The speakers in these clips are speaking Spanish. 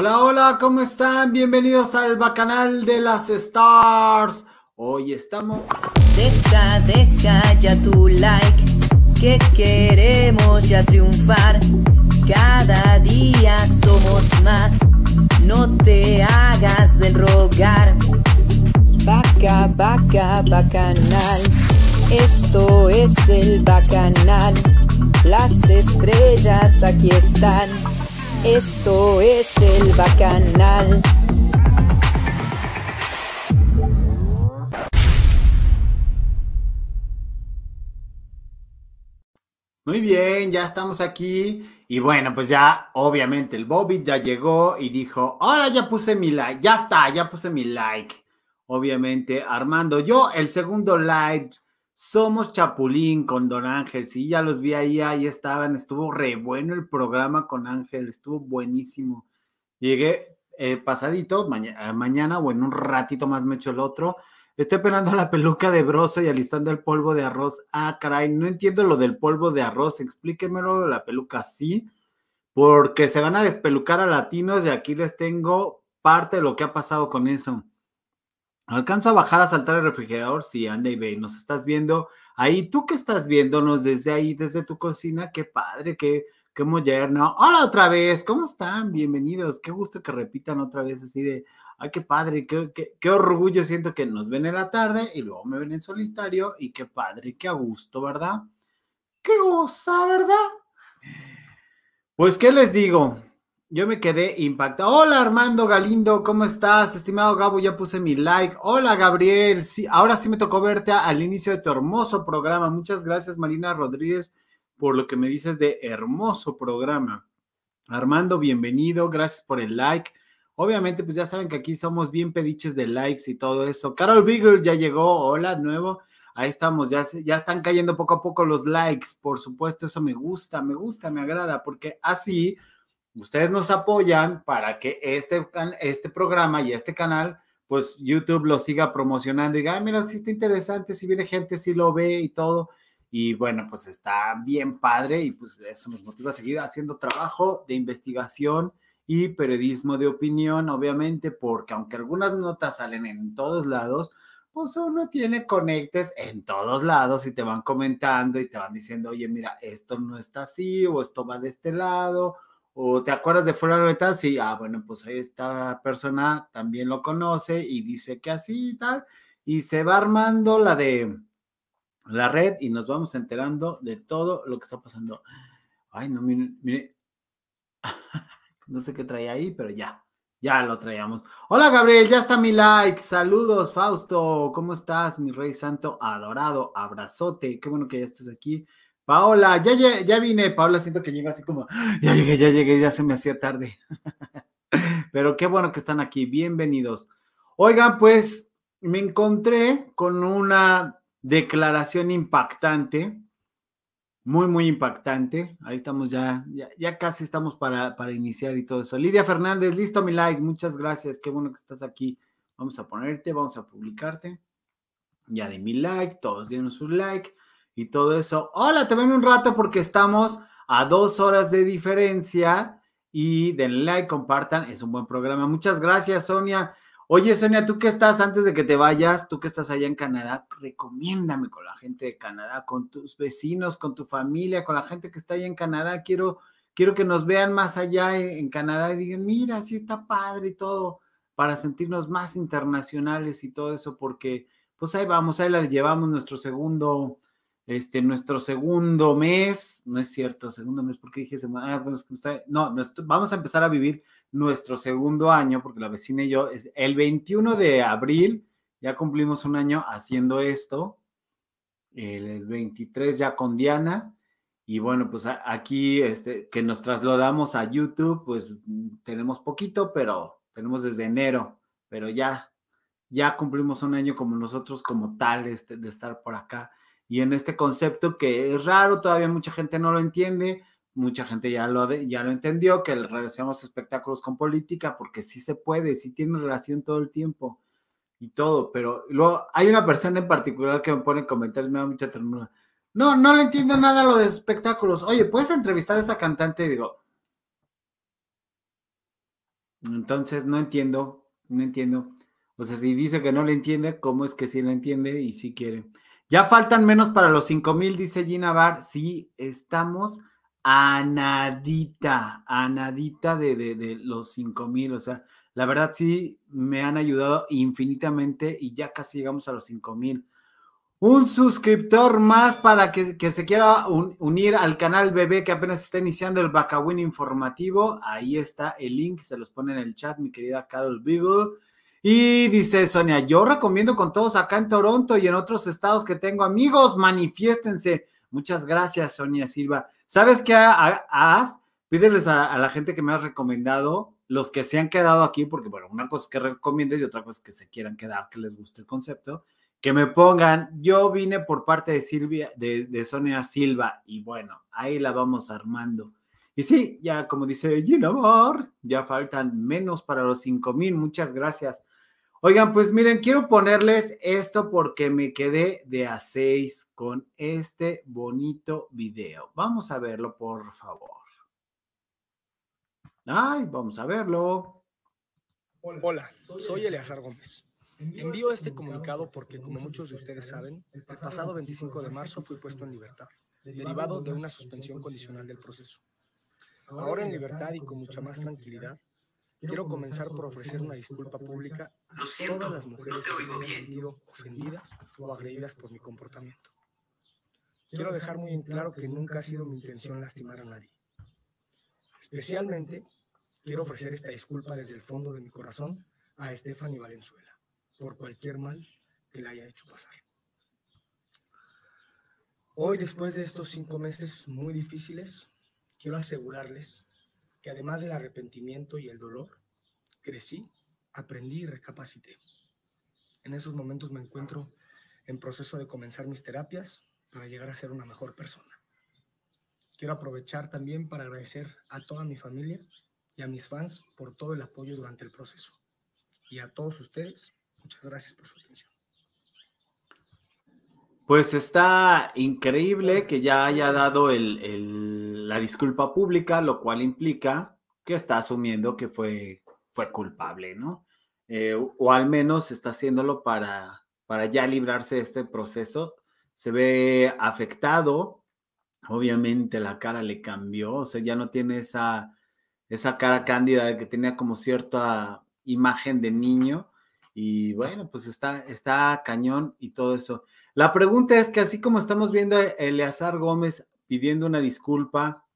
Hola, hola, ¿cómo están? Bienvenidos al Bacanal de las Stars. Hoy estamos. Deja, deja ya tu like, que queremos ya triunfar. Cada día somos más, no te hagas del rogar. Vaca, vaca, bacanal, esto es el bacanal. Las estrellas aquí están, esto es el bacanal. Muy bien, ya estamos aquí. Y bueno, pues ya, obviamente, el Bobby ya llegó y dijo: Hola, ya puse mi like. Ya está, ya puse mi like. Obviamente, Armando, yo, el segundo like. Somos Chapulín con Don Ángel. Sí, ya los vi ahí, ahí estaban. Estuvo re bueno el programa con Ángel, estuvo buenísimo. Llegué eh, pasadito, mañana o en un ratito más me echo el otro Estoy pelando la peluca de broso y alistando el polvo de arroz. Ah, caray, no entiendo lo del polvo de arroz. Explíquemelo, la peluca sí, porque se van a despelucar a latinos y aquí les tengo parte de lo que ha pasado con eso. Alcanzo a bajar a saltar el refrigerador. Sí, anda y ve, nos estás viendo ahí. Tú que estás viéndonos desde ahí, desde tu cocina, qué padre, qué, qué moderno. Hola otra vez, ¿cómo están? Bienvenidos. Qué gusto que repitan otra vez así de, ay, qué padre, qué, qué, orgullo siento que nos ven en la tarde y luego me ven en solitario y qué padre, qué a gusto, ¿verdad? Qué goza, ¿verdad? Pues, ¿qué les digo? Yo me quedé impactado. Hola Armando Galindo, ¿cómo estás? Estimado Gabo, ya puse mi like. Hola Gabriel, sí, ahora sí me tocó verte al inicio de tu hermoso programa. Muchas gracias Marina Rodríguez por lo que me dices de hermoso programa. Armando, bienvenido, gracias por el like. Obviamente, pues ya saben que aquí somos bien pediches de likes y todo eso. Carol Bigger ya llegó, hola, nuevo. Ahí estamos, ya, ya están cayendo poco a poco los likes. Por supuesto, eso me gusta, me gusta, me agrada, porque así ustedes nos apoyan para que este, este programa y este canal, pues YouTube lo siga promocionando y diga, mira, si está interesante, si viene gente, si lo ve y todo. Y bueno, pues está bien padre y pues eso nos motiva a seguir haciendo trabajo de investigación y periodismo de opinión, obviamente, porque aunque algunas notas salen en todos lados, pues uno tiene conectes en todos lados y te van comentando y te van diciendo, oye, mira, esto no está así o esto va de este lado. O te acuerdas de fulano de tal, sí, ah, bueno, pues esta persona también lo conoce y dice que así y tal, y se va armando la de la red y nos vamos enterando de todo lo que está pasando. Ay, no, mire, mire. No sé qué traía ahí, pero ya, ya lo traíamos. Hola Gabriel, ya está mi like. Saludos, Fausto. ¿Cómo estás, mi rey santo adorado? Abrazote. Qué bueno que ya estés aquí. Paola, ya, ya, ya vine. Paola, siento que llega así como, ya llegué, ya llegué, ya se me hacía tarde. pero qué bueno que están aquí. Bienvenidos. Oigan, pues me encontré con una declaración impactante muy, muy impactante. Ahí estamos ya, ya, casi estamos para, para, iniciar y todo eso. Lidia Fernández, listo mi like, muchas gracias, qué bueno que estás aquí. Vamos a ponerte, vamos a publicarte. Ya de mi like, todos dieron su like y todo eso. Hola, te ven un rato porque estamos a dos horas de diferencia y den like, compartan, es un buen programa. Muchas gracias, Sonia. Oye, Sonia, tú que estás antes de que te vayas, tú que estás allá en Canadá, recomiéndame con la gente de Canadá, con tus vecinos, con tu familia, con la gente que está allá en Canadá. Quiero, quiero que nos vean más allá en, Canadá y digan, mira, sí está padre y todo, para sentirnos más internacionales y todo eso, porque pues ahí vamos, ahí la llevamos nuestro segundo, este, nuestro segundo mes, no es cierto, segundo mes, porque dije, ah, pues, no, vamos a empezar a vivir nuestro segundo año, porque la vecina y yo, es el 21 de abril, ya cumplimos un año haciendo esto, el 23 ya con Diana, y bueno, pues aquí este, que nos trasladamos a YouTube, pues tenemos poquito, pero tenemos desde enero, pero ya, ya cumplimos un año como nosotros como tal este, de estar por acá. Y en este concepto que es raro, todavía mucha gente no lo entiende, mucha gente ya lo, ya lo entendió, que relacionamos espectáculos con política, porque sí se puede, sí tiene relación todo el tiempo y todo, pero luego hay una persona en particular que me pone comentarios, me da mucha ternura. No, no le entiendo nada a lo de espectáculos. Oye, ¿puedes entrevistar a esta cantante? Y digo, Entonces, no entiendo, no entiendo. O sea, si dice que no le entiende, ¿cómo es que sí le entiende y sí quiere? Ya faltan menos para los 5 mil, dice Gina Bar. Sí, estamos a nadita, a nadita de, de, de los 5 mil. O sea, la verdad sí me han ayudado infinitamente y ya casi llegamos a los 5 mil. Un suscriptor más para que, se quiera unir al canal bebé que apenas está iniciando el Bacawin informativo. Ahí está el link, se los pone en el chat, mi querida Carol Beagle. Y dice Sonia, yo recomiendo con todos acá en Toronto y en otros estados que tengo amigos, manifiéstense. Muchas gracias, Sonia Silva. ¿Sabes qué haz? Pídeles a, la gente que me has recomendado, los que se han quedado aquí, porque bueno, una cosa es que recomiendes y otra cosa es que se quieran quedar, que les guste el concepto que me pongan, yo vine por parte de Silvia, de, Sonia Silva, y bueno, ahí la vamos armando. Y sí, ya como dice Gina Bar, ya faltan menos para los 5 mil, muchas gracias. Oigan, pues miren, quiero ponerles esto porque me quedé de a 6 con este bonito video. Vamos a verlo, por favor. Ay, vamos a verlo. Hola, soy Eleazar Gómez. Envío este comunicado porque, como muchos de ustedes saben, el pasado 25 de marzo fui puesto en libertad, derivado de una suspensión condicional del proceso. Ahora en libertad y con mucha más tranquilidad, quiero comenzar por ofrecer una disculpa pública a todas las mujeres que se han sentido ofendidas o agredidas por mi comportamiento. Quiero dejar muy en claro que nunca ha sido mi intención lastimar a nadie. Especialmente, quiero ofrecer esta disculpa desde el fondo de mi corazón a Stephanie Valenzuela por cualquier mal que le haya hecho pasar. Hoy, después de estos cinco meses muy difíciles, quiero asegurarles que además del arrepentimiento y el dolor, crecí, aprendí y recapacité. En esos momentos me encuentro en proceso de comenzar mis terapias para llegar a ser una mejor persona. Quiero aprovechar también para agradecer a toda mi familia y a mis fans por todo el apoyo durante el proceso. Y a todos ustedes Muchas gracias por su atención. Pues está increíble que ya haya dado la disculpa pública, lo cual implica que está asumiendo que fue, culpable, ¿no? Eh, o al menos está haciéndolo para, ya librarse de este proceso. Se ve afectado, obviamente la cara le cambió, o sea, ya no tiene esa, esa cara cándida que tenía como cierta imagen de niño y bueno, pues está, está cañón y todo eso. La pregunta es que así como estamos viendo a Eleazar Gómez pidiendo una disculpa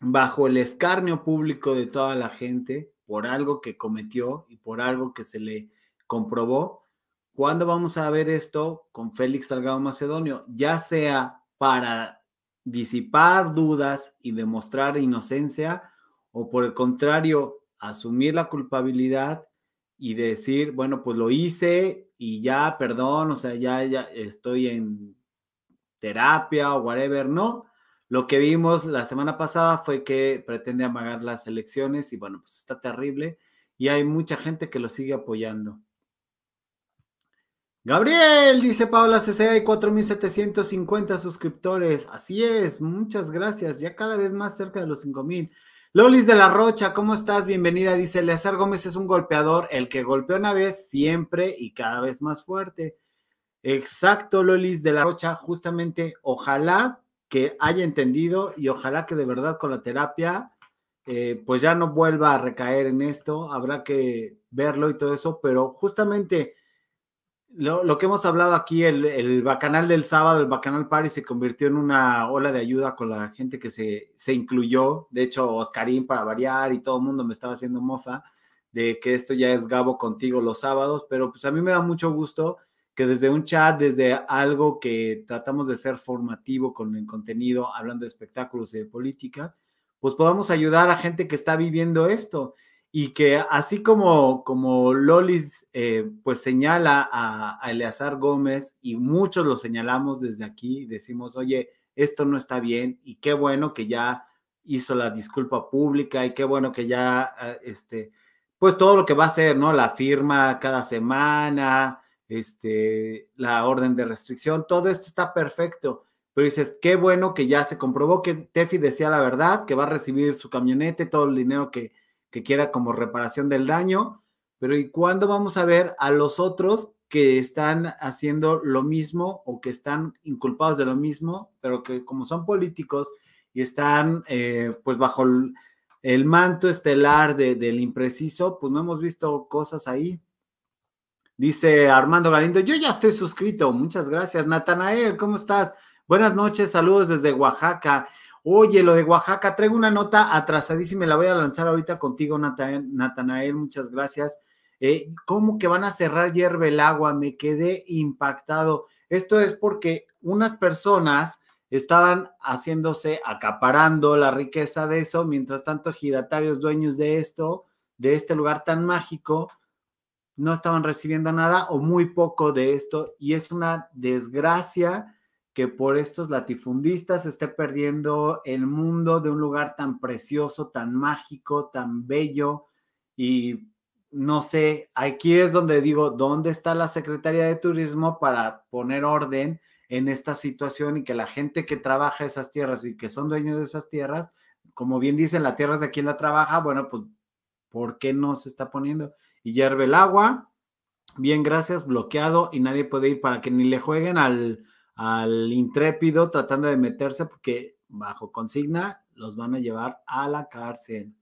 bajo el escarnio público de toda la gente por algo que cometió y por algo que se le comprobó, ¿cuándo vamos a ver esto con Félix Salgado Macedonio? Ya sea para disipar dudas y demostrar inocencia o por el contrario, asumir la culpabilidad y decir, bueno, pues lo hice y ya, perdón, o sea, ya, ya estoy en terapia o whatever, no. Lo que vimos la semana pasada fue que pretende amagar las elecciones y bueno, pues está terrible y hay mucha gente que lo sigue apoyando. Gabriel, dice Paula CC, hay 4.750 suscriptores. Así es, muchas gracias. Ya cada vez más cerca de los 5.000. Lolis de la Rocha, ¿cómo estás? Bienvenida. Dice, Leazar Gómez es un golpeador, el que golpea una vez siempre y cada vez más fuerte. Exacto, Lolis de la Rocha, justamente, ojalá que haya entendido y ojalá que de verdad con la terapia, eh, pues ya no vuelva a recaer en esto, habrá que verlo y todo eso, pero justamente lo, que hemos hablado aquí, el, bacanal del sábado, el bacanal Party se convirtió en una ola de ayuda con la gente que se, se incluyó. De hecho, Oscarín para variar y todo el mundo me estaba haciendo mofa de que esto ya es Gabo contigo los sábados, pero pues a mí me da mucho gusto que desde un chat, desde algo que tratamos de ser formativo con el contenido, hablando de espectáculos y de política, pues podamos ayudar a gente que está viviendo esto y que así como, como Lolis eh, pues señala a, Eleazar Gómez y muchos lo señalamos desde aquí, decimos, oye, esto no está bien y qué bueno que ya hizo la disculpa pública y qué bueno que ya, ah, este, pues todo lo que va a hacer, ¿no? La firma cada semana, este, la orden de restricción, todo esto está perfecto. Pero dices, qué bueno que ya se comprobó que Tefi decía la verdad, que va a recibir su camionete, todo el dinero que, que quiera como reparación del daño, pero ¿y cuándo vamos a ver a los otros que están haciendo lo mismo o que están inculpados de lo mismo, pero que como son políticos y están eh, pues bajo el, manto estelar del impreciso, pues no hemos visto cosas ahí. Dice Armando Galindo, yo ya estoy suscrito, muchas gracias. Natanael, ¿cómo estás? Buenas noches, saludos desde Oaxaca. Oye, lo de Oaxaca, traigo una nota atrasadísima, la voy a lanzar ahorita contigo, Natanael, muchas gracias. Eh, ¿Cómo que van a cerrar hierve el agua? Me quedé impactado. Esto es porque unas personas estaban haciéndose, acaparando la riqueza de eso, mientras tanto, giratarios dueños de esto, de este lugar tan mágico, no estaban recibiendo nada o muy poco de esto. Y es una desgracia que por estos latifundistas esté perdiendo el mundo de un lugar tan precioso, tan mágico, tan bello y no sé, aquí es donde digo, ¿dónde está la Secretaría de Turismo para poner orden en esta situación y que la gente que trabaja esas tierras y que son dueños de esas tierras, como bien dicen, la tierra es de quien la trabaja, bueno, pues, ¿por qué no se está poniendo? Y hierve el agua, bien, gracias, bloqueado y nadie puede ir para que ni le jueguen al, al intrépido tratando de meterse porque bajo consigna los van a llevar a la cárcel.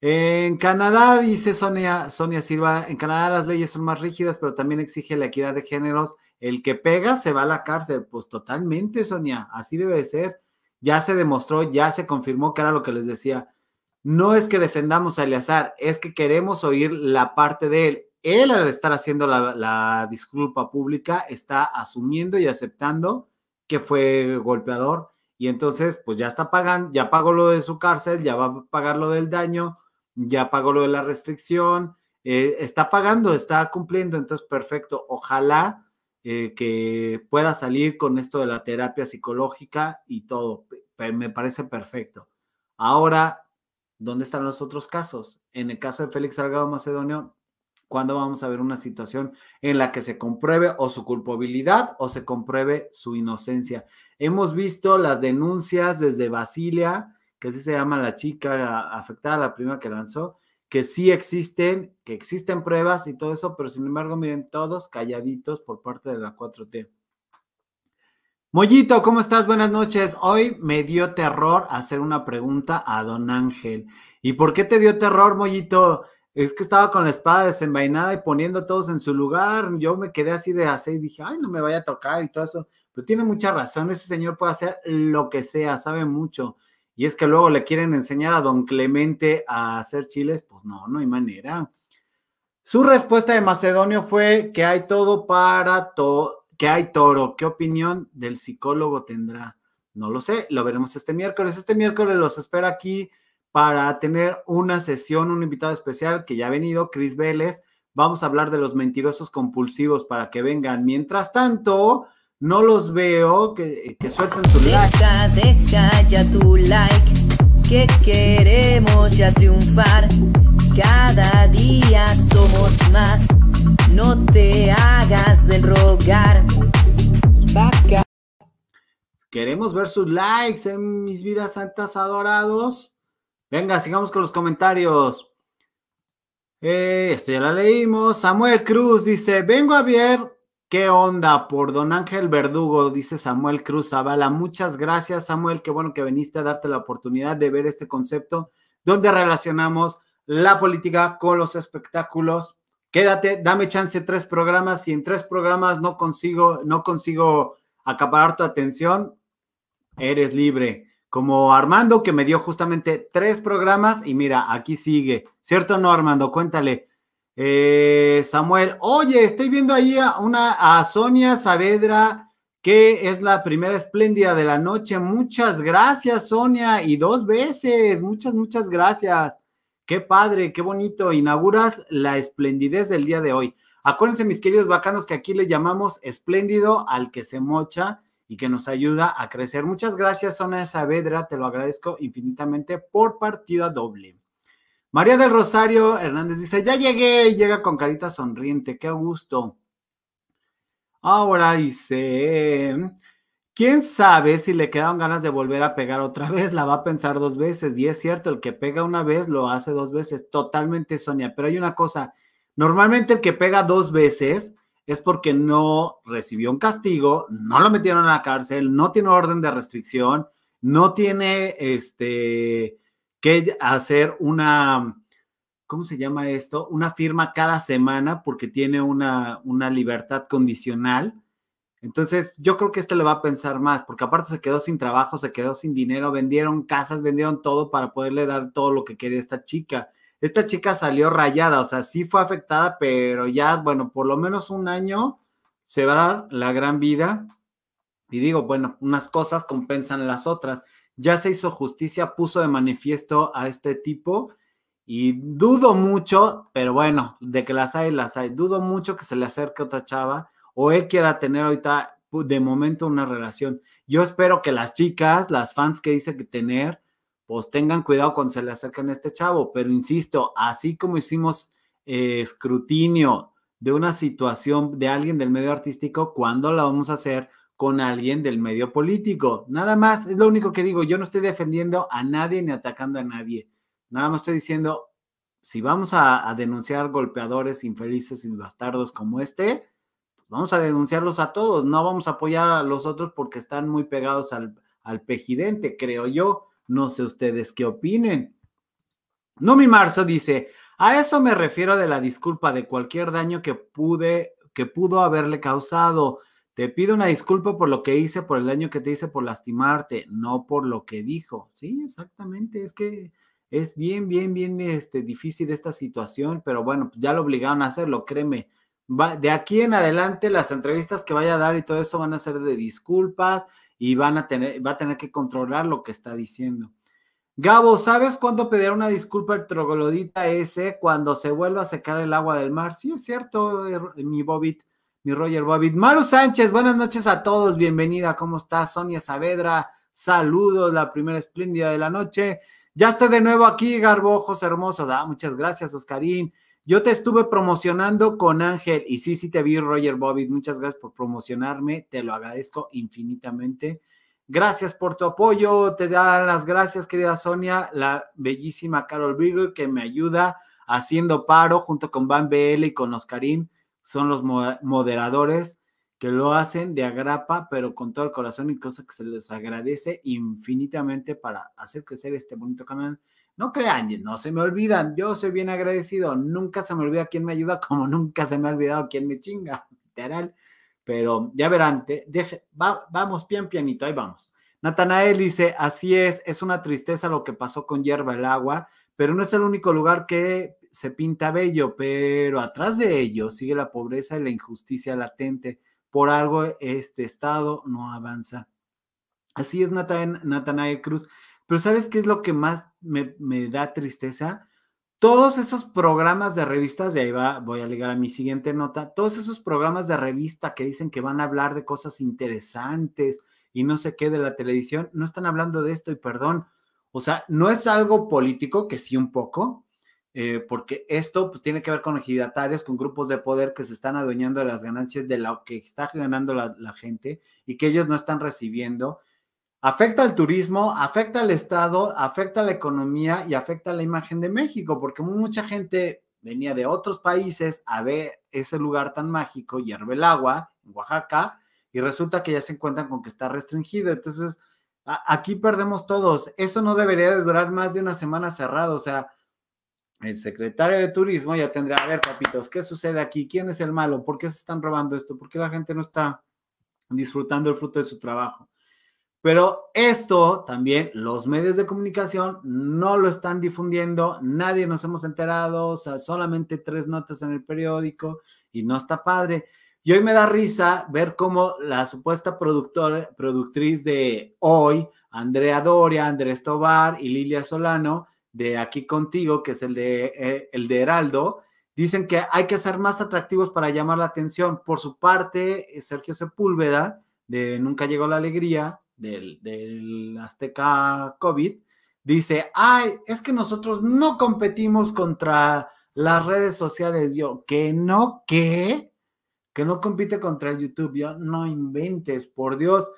En Canadá, dice Sonia, Sonia Silva, en Canadá las leyes son más rígidas, pero también exige la equidad de géneros. El que pega se va a la cárcel. Pues totalmente, Sonia, así debe de ser. Ya se demostró, ya se confirmó que era lo que les decía. No es que defendamos a Eleazar, es que queremos oír la parte de él. Él al estar haciendo la, disculpa pública está asumiendo y aceptando que fue golpeador y entonces pues ya está pagando, ya pagó lo de su cárcel, ya va a pagar lo del daño, ya pagó lo de la restricción, eh, está pagando, está cumpliendo, entonces perfecto. Ojalá eh, que pueda salir con esto de la terapia psicológica y todo, me parece perfecto. Ahora, ¿dónde están los otros casos? En el caso de Félix Salgado Macedonio, ¿cuándo vamos a ver una situación en la que se compruebe o su culpabilidad o se compruebe su inocencia? Hemos visto las denuncias desde Basilia, que así se llama la chica afectada, la primera que lanzó, que sí existen, que existen pruebas y todo eso, pero sin embargo, miren, todos calladitos por parte de la 4T. Mollito, ¿cómo estás? Buenas noches. Hoy me dio terror hacer una pregunta a don Ángel. ¿Y por qué te dio terror, Mollito? Es que estaba con la espada desenvainada y poniendo todos en su lugar. Yo me quedé así de a seis, dije, ay, no me vaya a tocar y todo eso. Pero tiene mucha razón, ese señor puede hacer lo que sea, sabe mucho y es que luego le quieren enseñar a don Clemente a hacer chiles, pues no, no hay manera. Su respuesta de Macedonio fue que hay todo para todo, que hay toro. ¿Qué opinión del psicólogo tendrá? No lo sé, lo veremos este miércoles. Este miércoles los espero aquí para tener una sesión, un invitado especial que ya ha venido, Cris Vélez. Vamos a hablar de los mentirosos compulsivos para que vengan. Mientras tanto, no los veo, que, que suelten su like. Deja, deja ya tu like, que queremos ya triunfar. Cada día somos más, no te hagas del rogar. Vaca. Queremos ver sus likes en mis vidas santas adorados. Venga, sigamos con los comentarios. Eh, esto ya la leímos. Samuel Cruz dice: Vengo a ver ¿Qué onda por don Ángel Verdugo? Dice Samuel Cruz Zavala. Muchas gracias, Samuel. Qué bueno que viniste a darte la oportunidad de ver este concepto donde relacionamos la política con los espectáculos. Quédate, dame chance tres programas. Si en tres programas no consigo, no consigo acaparar tu atención, eres libre. Como Armando, que me dio justamente tres programas y mira, aquí sigue. ¿Cierto o no, Armando? Cuéntale. Eh, Samuel, oye, estoy viendo ahí a, una, a Sonia Saavedra, que es la primera espléndida de la noche. Muchas gracias, Sonia, y dos veces. Muchas, muchas gracias. Qué padre, qué bonito. Inauguras la esplendidez del día de hoy. Acuérdense, mis queridos bacanos, que aquí le llamamos espléndido al que se mocha y que nos ayuda a crecer. Muchas gracias, Sonia Saavedra. Te lo agradezco infinitamente por partida doble. María del Rosario Hernández dice, ya llegué llega con carita sonriente, qué gusto. Ahora dice, quién sabe si le quedan ganas de volver a pegar otra vez, la va a pensar dos veces. Y es cierto, el que pega una vez lo hace dos veces, totalmente Sonia. Pero hay una cosa, normalmente el que pega dos veces es porque no recibió un castigo, no lo metieron a la cárcel, no tiene orden de restricción, no tiene este que hacer una, ¿cómo se llama esto? Una firma cada semana porque tiene una, una libertad condicional. Entonces, yo creo que este le va a pensar más, porque aparte se quedó sin trabajo, se quedó sin dinero, vendieron casas, vendieron todo para poderle dar todo lo que quería esta chica. Esta chica salió rayada, o sea, sí fue afectada, pero ya, bueno, por lo menos un año se va a dar la gran vida. Y digo, bueno, unas cosas compensan las otras. Ya se hizo justicia, puso de manifiesto a este tipo y dudo mucho, pero bueno, de que las hay, las hay. Dudo mucho que se le acerque otra chava o él quiera tener ahorita de momento una relación. Yo espero que las chicas, las fans que dice que tener, pues tengan cuidado cuando se le acerquen a este chavo. Pero insisto, así como hicimos eh, escrutinio de una situación de alguien del medio artístico, ¿cuándo la vamos a hacer con alguien del medio político? Nada más, es lo único que digo. Yo no estoy defendiendo a nadie ni atacando a nadie. Nada más estoy diciendo, si vamos a, denunciar golpeadores infelices y bastardos como este, vamos a denunciarlos a todos, no vamos a apoyar a los otros porque están muy pegados al, al pejidente, creo yo. No sé ustedes qué opinen. No mi Marzo dice, a eso me refiero de la disculpa de cualquier daño que pude, que pudo haberle causado. Te pido una disculpa por lo que hice, por el daño que te hice, por lastimarte, no por lo que dijo. Sí, exactamente. Es que es bien, bien, bien este, difícil esta situación, pero bueno, pues ya lo obligaron a hacerlo, créeme. de aquí en adelante, las entrevistas que vaya a dar y todo eso van a ser de disculpas y van a tener, va a tener que controlar lo que está diciendo. Gabo, ¿sabes cuándo pedir una disculpa el troglodita ese cuando se vuelva a secar el agua del mar? Sí, es cierto, er, mi Bobit, mi Roger Bobit. Maru Sánchez, buenas noches a todos, bienvenida, ¿cómo estás? Sonia Saavedra, saludos, la primera espléndida de la noche. Ya estoy de nuevo aquí, Garbojos hermosos. Ah, muchas gracias, Oscarín. Yo te estuve promocionando con Ángel y sí, sí te vi, Roger Bobby. Muchas gracias por promocionarme. Te lo agradezco infinitamente. Gracias por tu apoyo. Te da las gracias, querida Sonia, la bellísima Carol Beagle que me ayuda haciendo paro junto con Van BL y con Oscarín. Son los moderadores que lo hacen de agrapa, pero con todo el corazón y cosa que se les agradece infinitamente para hacer crecer este bonito canal. No crean, no se me olvidan, yo soy bien agradecido, nunca se me olvida quién me ayuda, como nunca se me ha olvidado quién me chinga, literal. Pero ya verán, deje, vamos bien pianito, ahí vamos. Natanael dice, así es, es una tristeza lo que pasó con Hierba el Agua, pero no es el único lugar que se pinta bello, pero atrás de ello sigue la pobreza y la injusticia latente por algo este estado no avanza. Así es Natanael Cruz. Pero ¿sabes qué es lo que más me, da tristeza? Todos esos programas de revistas, de ahí va, voy a ligar a mi siguiente nota, todos esos programas de revista que dicen que van a hablar de cosas interesantes y no sé qué de la televisión, no están hablando de esto y perdón, o sea, no es algo político, que sí un poco, eh, porque esto pues, tiene que ver con ejidatarios, con grupos de poder que se están adueñando de las ganancias de lo que está ganando la, gente y que ellos no están recibiendo. Afecta al turismo, afecta al Estado, afecta a la economía y afecta a la imagen de México, porque mucha gente venía de otros países a ver ese lugar tan mágico, Hierve el Agua, en Oaxaca, y resulta que ya se encuentran con que está restringido. Entonces, aquí perdemos todos. Eso no debería de durar más de una semana cerrado. O sea, el secretario de turismo ya tendrá, a ver, papitos, ¿qué sucede aquí? ¿Quién es el malo? ¿Por qué se están robando esto? ¿Por qué la gente no está disfrutando el fruto de su trabajo? Pero esto también los medios de comunicación no lo están difundiendo, nadie nos hemos enterado, solamente tres notas en el periódico y no está padre. Y hoy me da risa ver cómo la supuesta productora, productriz de hoy, Andrea Doria, Andrés Tobar y Lilia Solano, de Aquí Contigo, que es el de, eh, el de Heraldo, dicen que hay que ser más atractivos para llamar la atención. Por su parte, Sergio Sepúlveda, de Nunca Llegó la Alegría, del, Azteca COVID, dice, ay, es que nosotros no competimos contra las redes sociales. Yo, que no, ¿qué? Que no compite contra YouTube. Yo, no inventes, por Dios.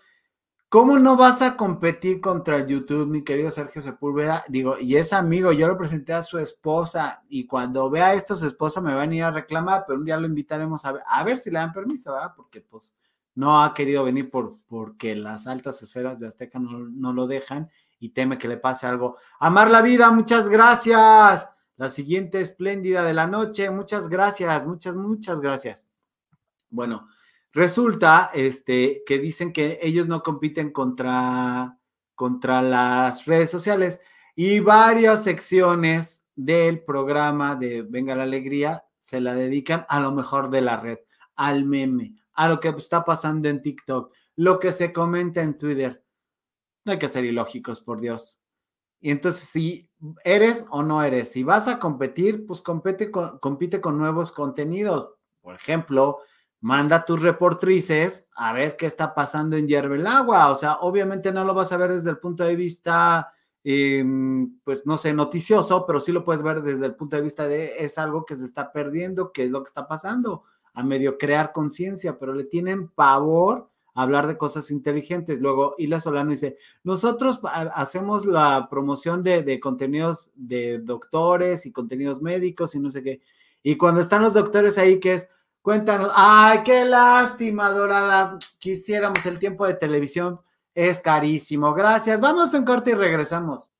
¿Cómo no vas a competir contra YouTube, mi querido Sergio Sepúlveda? Digo, y es amigo, yo lo presenté a su esposa y cuando vea esto su esposa me va a venir a reclamar, pero un día lo invitaremos a ver, a ver si le dan permiso, ¿verdad? Porque pues no ha querido venir por, porque las altas esferas de Azteca no, no lo dejan y teme que le pase algo. Amar la vida, muchas gracias. La siguiente espléndida de la noche, muchas gracias, muchas, muchas gracias. Bueno, Resulta este, que dicen que ellos no compiten contra, contra las redes sociales y varias secciones del programa de Venga la Alegría se la dedican a lo mejor de la red, al meme, a lo que está pasando en TikTok, lo que se comenta en Twitter. No hay que ser ilógicos, por Dios. Y entonces, si eres o no eres, si vas a competir, pues compete compite con nuevos contenidos. Por ejemplo, manda tus reportrices a ver qué está pasando en Agua. O sea, obviamente no lo vas a ver desde el punto de vista, em, pues no sé, noticioso, pero sí lo puedes ver desde el punto de vista de es algo que se está perdiendo, qué es lo que está pasando, a medio crear conciencia, pero le tienen pavor a hablar de cosas inteligentes. Luego, Ila Solano dice, nosotros hacemos la promoción de, de contenidos de doctores y contenidos médicos y no sé qué. Y cuando están los doctores ahí, que es, Cuéntanos. Ay, qué lástima, Dorada. Quisiéramos el tiempo de televisión. Es carísimo. Gracias. Vamos en corte y regresamos.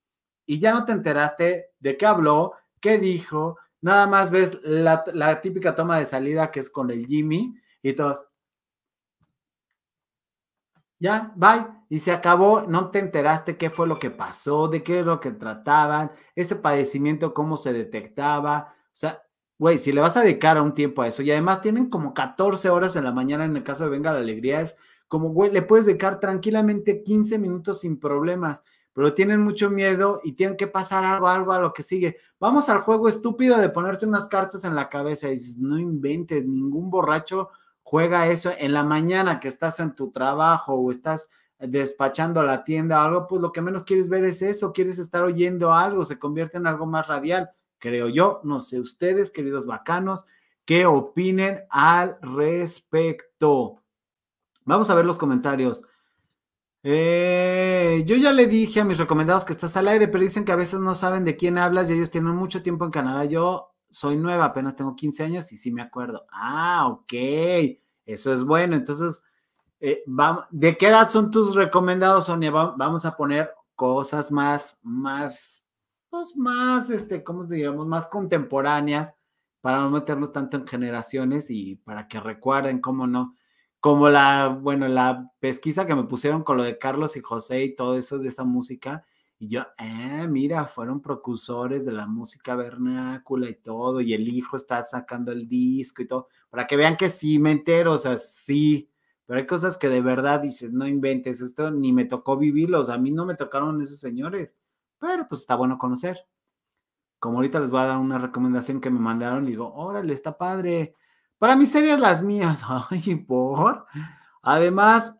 Y ya no te enteraste de qué habló, qué dijo. Nada más ves la, típica toma de salida que es con el Jimmy y todo. Ya, bye. Y se acabó, no te enteraste qué fue lo que pasó, de qué es lo que trataban, ese padecimiento, cómo se detectaba. O sea, güey, si le vas a dedicar un tiempo a eso, y además tienen como 14 horas en la mañana en el caso de Venga la Alegría, es como, güey, le puedes dedicar tranquilamente 15 minutos sin problemas, pero tienen mucho miedo y tienen que pasar algo, algo a lo que sigue. Vamos al juego estúpido de ponerte unas cartas en la cabeza y dices, no inventes, ningún borracho juega eso en la mañana que estás en tu trabajo o estás despachando a la tienda o algo, pues lo que menos quieres ver es eso, quieres estar oyendo algo, se convierte en algo más radial creo yo. No sé ustedes, queridos bacanos, qué opinen al respecto. Vamos a ver los comentarios. Eh, yo ya le dije a mis recomendados que estás al aire, pero dicen que a veces no saben de quién hablas y ellos tienen mucho tiempo en Canadá. Yo soy nueva, apenas tengo 15 años y sí me acuerdo. Ah, ok, eso es bueno. Entonces, eh, ¿de qué edad son tus recomendados, Sonia? Vamos a poner cosas más, más pues, más, este, ¿cómo digamos? Más contemporáneas para no meternos tanto en generaciones y para que recuerden, cómo no, como la, bueno, la pesquisa que me pusieron con lo de Carlos y José y todo eso de esa música. Y yo, eh, mira, fueron precursores de la música vernácula y todo, y el hijo está sacando el disco y todo, para que vean que sí me entero, o sea, sí, pero hay cosas que de verdad dices, no inventes, esto ni me tocó vivirlos, a mí no me tocaron esos señores pero pues está bueno conocer. Como ahorita les voy a dar una recomendación que me mandaron, digo, órale, está padre. Para mis series, las mías. Ay, por. Además,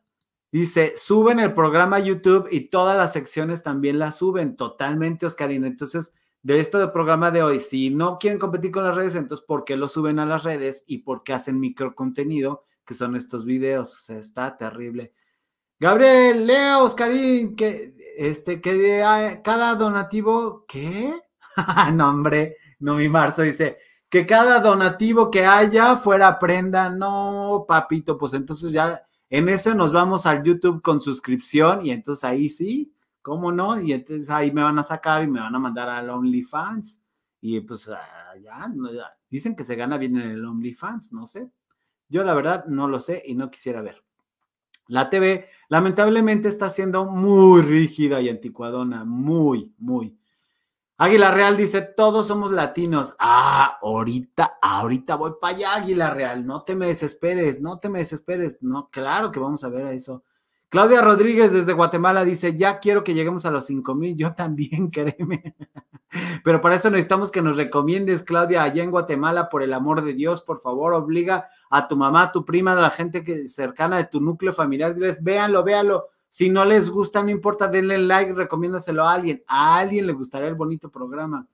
dice, suben el programa YouTube y todas las secciones también las suben totalmente, Oscarina. Entonces, de esto del programa de hoy, si no quieren competir con las redes, entonces, ¿por qué lo suben a las redes y por qué hacen micro contenido, que son estos videos? O sea, está terrible. Gabriel, Leo, Oscarín, que este, que cada donativo, ¿qué? no, hombre, no, mi marzo dice, que cada donativo que haya fuera prenda, no, papito, pues entonces ya en eso nos vamos al YouTube con suscripción y entonces ahí sí, ¿cómo no? Y entonces ahí me van a sacar y me van a mandar al OnlyFans. Y pues ah, ya, dicen que se gana bien en el OnlyFans, no sé. Yo la verdad no lo sé y no quisiera ver. La TV lamentablemente está siendo muy rígida y anticuadona, muy, muy. Águila Real dice, todos somos latinos. Ah, ahorita, ahorita voy para allá, Águila Real. No te me desesperes, no te me desesperes. No, claro que vamos a ver a eso. Claudia Rodríguez desde Guatemala dice, ya quiero que lleguemos a los cinco mil. Yo también, créeme. Pero para eso necesitamos que nos recomiendes, Claudia, allá en Guatemala, por el amor de Dios, por favor, obliga a tu mamá, a tu prima, a la gente que cercana de tu núcleo familiar, diles, véanlo, véanlo. Si no les gusta, no importa, denle like, recomiéndaselo a alguien. A alguien le gustará el bonito programa.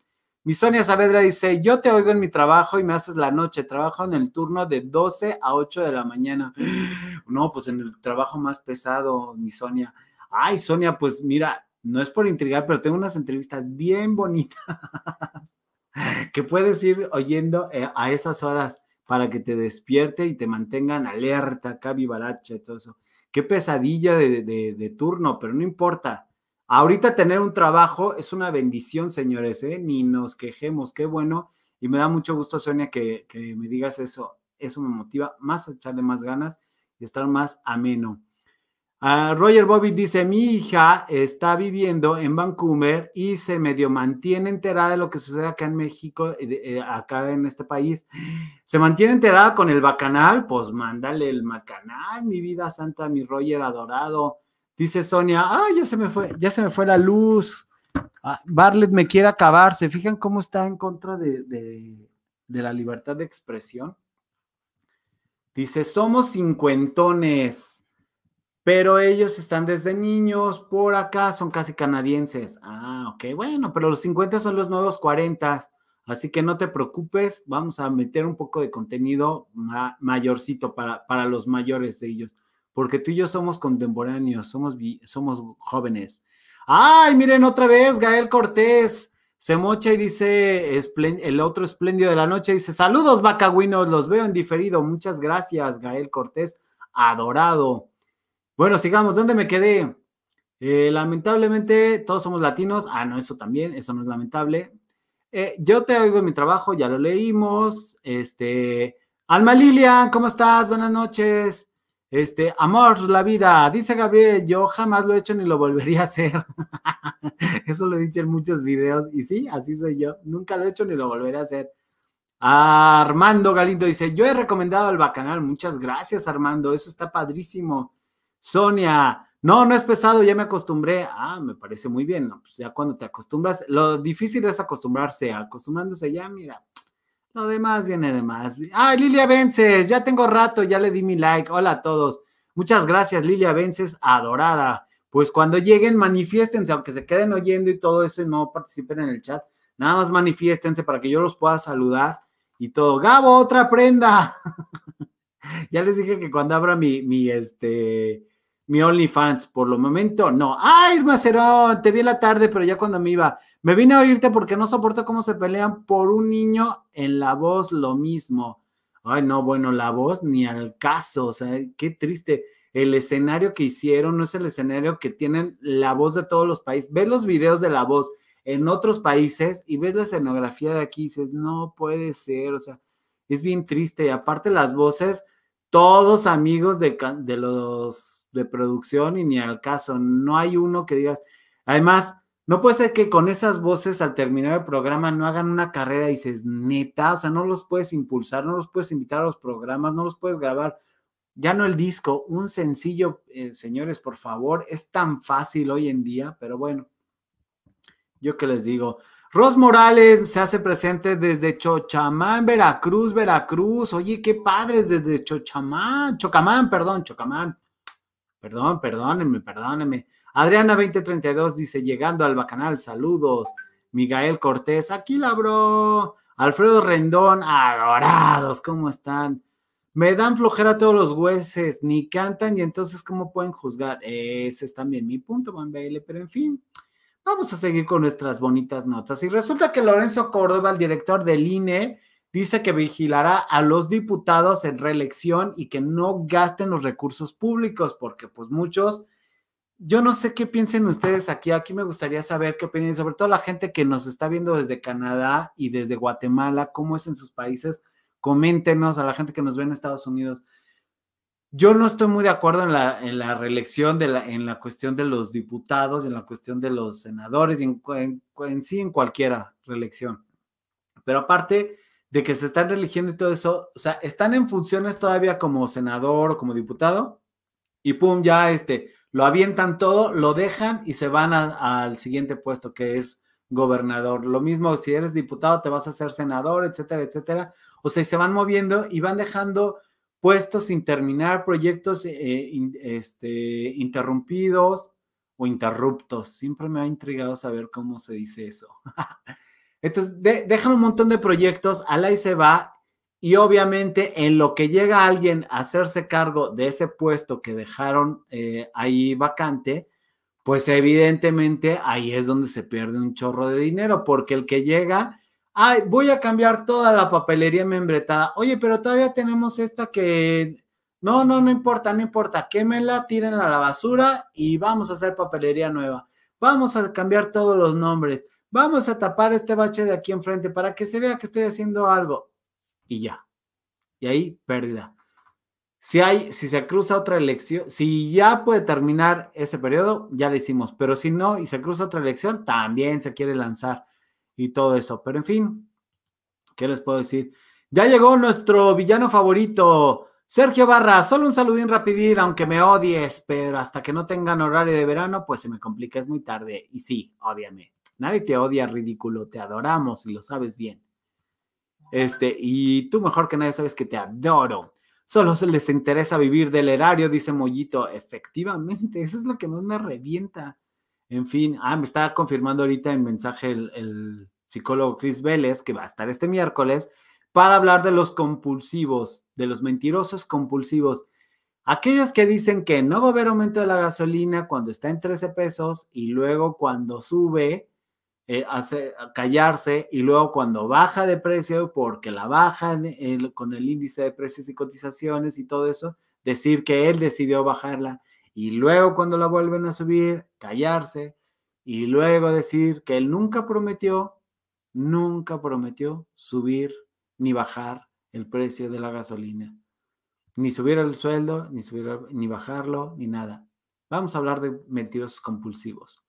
Mi Sonia Saavedra dice, yo te oigo en mi trabajo y me haces la noche. Trabajo en el turno de 12 a 8 de la mañana. No, pues en el trabajo más pesado, mi Sonia. Ay, Sonia, pues mira, no es por intrigar, pero tengo unas entrevistas bien bonitas que puedes ir oyendo eh, a esas horas para que te despierte y te mantengan alerta, acá vivaracha y todo eso. Qué pesadilla de, de, turno, pero no importa. Ahorita tener un trabajo es una bendición, señores, ¿eh? ni nos quejemos, qué bueno. Y me da mucho gusto, Sonia, que, que me digas eso. Eso me motiva más a echarle más ganas y estar más ameno. Uh, Roger Bobby dice, mi hija está viviendo en Vancouver y se medio mantiene enterada de lo que sucede acá en México, eh, eh, acá en este país. Se mantiene enterada con el bacanal, pues mándale el bacanal, mi vida santa, mi Roger adorado. Dice Sonia, ah, ya se me fue, ya se me fue la luz. Ah, Barlet me quiere acabar. ¿Se fijan cómo está en contra de, de la libertad de expresión? Dice, somos cincuentones pero ellos están desde niños por acá, son casi canadienses. Ah, ok, bueno, pero los 50 son los nuevos 40, así que no te preocupes, vamos a meter un poco de contenido mayorcito para, para los mayores de ellos, porque tú y yo somos contemporáneos, somos, somos jóvenes. Ay, miren otra vez, Gael Cortés. Se mocha y dice, el otro espléndido de la noche dice, saludos vacagüinos, los veo en diferido. Muchas gracias, Gael Cortés, adorado. Bueno, sigamos. ¿Dónde me quedé? Eh, lamentablemente, todos somos latinos. Ah, no, eso también, eso no es lamentable. Eh, yo te oigo en mi trabajo, ya lo leímos. Este, Alma Lilia, ¿cómo estás? Buenas noches. Este, amor, la vida, dice Gabriel, yo jamás lo he hecho ni lo volvería a hacer. Eso lo he dicho en muchos videos y sí, así soy yo. Nunca lo he hecho ni lo volveré a hacer. Armando Galindo dice, yo he recomendado al bacanal. Muchas gracias, Armando. Eso está padrísimo. Sonia, no, no es pesado, ya me acostumbré. Ah, me parece muy bien. Pues ya cuando te acostumbras, lo difícil es acostumbrarse, acostumbrándose ya, mira, lo demás viene de más. Ah, Lilia Vences, ya tengo rato, ya le di mi like. Hola a todos. Muchas gracias, Lilia Vences, adorada. Pues cuando lleguen, manifiéstense, aunque se queden oyendo y todo eso y no participen en el chat, nada más manifiéstense para que yo los pueda saludar y todo. Gabo, otra prenda. ya les dije que cuando abra mi, mi, este, mi OnlyFans. Por lo momento, no. ¡Ay, Macerón! Te vi en la tarde, pero ya cuando me iba. Me vine a oírte porque no soporto cómo se pelean por un niño en la voz, lo mismo. Ay, no, bueno, la voz ni al caso. O sea, qué triste. El escenario que hicieron no es el escenario que tienen la voz de todos los países. Ves los videos de la voz en otros países y ves la escenografía de aquí y dices, no puede ser. O sea, es bien triste. Y aparte las voces, todos amigos de, de los de producción y ni al caso. No hay uno que digas. Además, no puede ser que con esas voces al terminar el programa no hagan una carrera y dices, neta, o sea, no los puedes impulsar, no los puedes invitar a los programas, no los puedes grabar. Ya no el disco, un sencillo, eh, señores, por favor, es tan fácil hoy en día, pero bueno, yo que les digo. Ros Morales se hace presente desde Chochamán, Veracruz, Veracruz. Oye, qué padres desde Chochamán, Chocamán, perdón, Chocamán. Perdón, perdónenme, perdónenme. Adriana 2032 dice, llegando al bacanal, saludos. Miguel Cortés, aquí la bro. Alfredo Rendón, adorados, ¿cómo están? Me dan flojera todos los hueses, ni cantan y entonces, ¿cómo pueden juzgar? Ese es también mi punto, Juan Baile, pero en fin, vamos a seguir con nuestras bonitas notas. Y resulta que Lorenzo Córdoba, el director del INE, dice que vigilará a los diputados en reelección y que no gasten los recursos públicos, porque pues muchos, yo no sé qué piensen ustedes aquí, aquí me gustaría saber qué opinan, sobre todo la gente que nos está viendo desde Canadá y desde Guatemala, cómo es en sus países, coméntenos a la gente que nos ve en Estados Unidos. Yo no estoy muy de acuerdo en la, en la reelección, de la, en la cuestión de los diputados, en la cuestión de los senadores, en, en sí, en cualquiera reelección. Pero aparte, de que se están religiendo y todo eso, o sea, están en funciones todavía como senador o como diputado y pum, ya este, lo avientan todo, lo dejan y se van al siguiente puesto que es gobernador. Lo mismo si eres diputado, te vas a ser senador, etcétera, etcétera. O sea, se van moviendo y van dejando puestos sin terminar, proyectos eh, este, interrumpidos o interruptos. Siempre me ha intrigado saber cómo se dice eso. Entonces, dejan un montón de proyectos, al y se va, y obviamente en lo que llega alguien a hacerse cargo de ese puesto que dejaron eh, ahí vacante, pues evidentemente ahí es donde se pierde un chorro de dinero, porque el que llega, ay, voy a cambiar toda la papelería membretada, oye, pero todavía tenemos esta que, no, no, no importa, no importa, quémela, tírenla a la basura y vamos a hacer papelería nueva, vamos a cambiar todos los nombres vamos a tapar este bache de aquí enfrente para que se vea que estoy haciendo algo. Y ya. Y ahí, pérdida. Si hay, si se cruza otra elección, si ya puede terminar ese periodo, ya lo hicimos. Pero si no y se cruza otra elección, también se quiere lanzar y todo eso. Pero en fin, ¿qué les puedo decir? Ya llegó nuestro villano favorito, Sergio Barra. Solo un saludín rapidín, aunque me odies, pero hasta que no tengan horario de verano, pues se me complica, es muy tarde. Y sí, obviamente. Nadie te odia, ridículo, te adoramos y lo sabes bien. Este, y tú mejor que nadie sabes que te adoro. Solo se les interesa vivir del erario, dice Mollito. Efectivamente, eso es lo que más me revienta. En fin, ah, me está confirmando ahorita en mensaje el, psicólogo Chris Vélez, que va a estar este miércoles, para hablar de los compulsivos, de los mentirosos compulsivos. Aquellos que dicen que no va a haber aumento de la gasolina cuando está en 13 pesos y luego cuando sube eh, hace, callarse y luego cuando baja de precio, porque la bajan con el índice de precios y cotizaciones y todo eso, decir que él decidió bajarla y luego cuando la vuelven a subir, callarse y luego decir que él nunca prometió, nunca prometió subir ni bajar el precio de la gasolina, ni subir el sueldo, ni, subir, ni bajarlo, ni nada. Vamos a hablar de mentirosos compulsivos.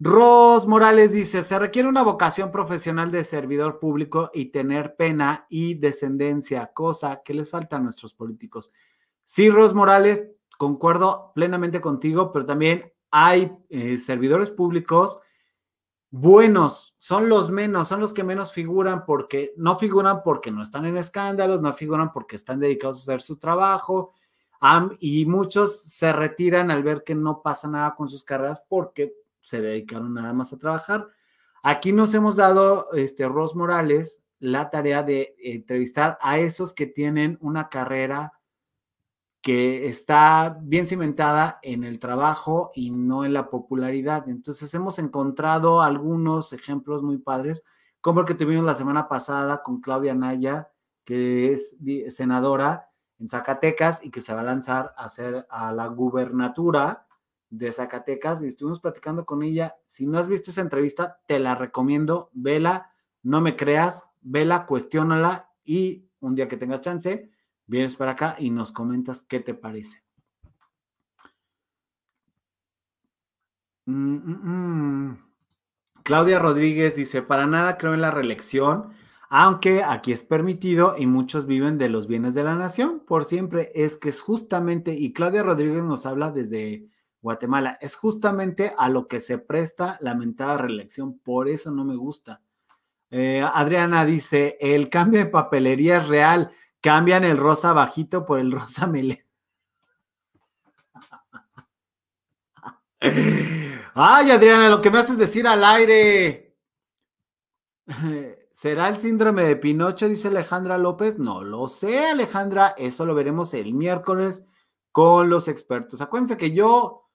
Ros Morales dice, se requiere una vocación profesional de servidor público y tener pena y descendencia, cosa que les falta a nuestros políticos. Sí, Ros Morales, concuerdo plenamente contigo, pero también hay eh, servidores públicos buenos, son los menos, son los que menos figuran porque no figuran porque no están en escándalos, no figuran porque están dedicados a hacer su trabajo. y muchos se retiran al ver que no pasa nada con sus carreras porque se dedicaron nada más a trabajar. Aquí nos hemos dado, este, Ros Morales, la tarea de entrevistar a esos que tienen una carrera que está bien cimentada en el trabajo y no en la popularidad. Entonces hemos encontrado algunos ejemplos muy padres, como el que tuvimos la semana pasada con Claudia Naya, que es senadora en Zacatecas y que se va a lanzar a hacer a la gubernatura de Zacatecas y estuvimos platicando con ella. Si no has visto esa entrevista, te la recomiendo, vela, no me creas, vela, cuestiónala y un día que tengas chance, vienes para acá y nos comentas qué te parece. Mm, mm, mm. Claudia Rodríguez dice, para nada creo en la reelección, aunque aquí es permitido y muchos viven de los bienes de la nación por siempre. Es que es justamente, y Claudia Rodríguez nos habla desde Guatemala. Es justamente a lo que se presta la mentada reelección, por eso no me gusta. Eh, Adriana dice, el cambio de papelería es real, cambian el rosa bajito por el rosa mele. Ay, Adriana, lo que me haces decir al aire. ¿Será el síndrome de Pinocho? Dice Alejandra López. No lo sé, Alejandra. Eso lo veremos el miércoles con los expertos. Acuérdense que yo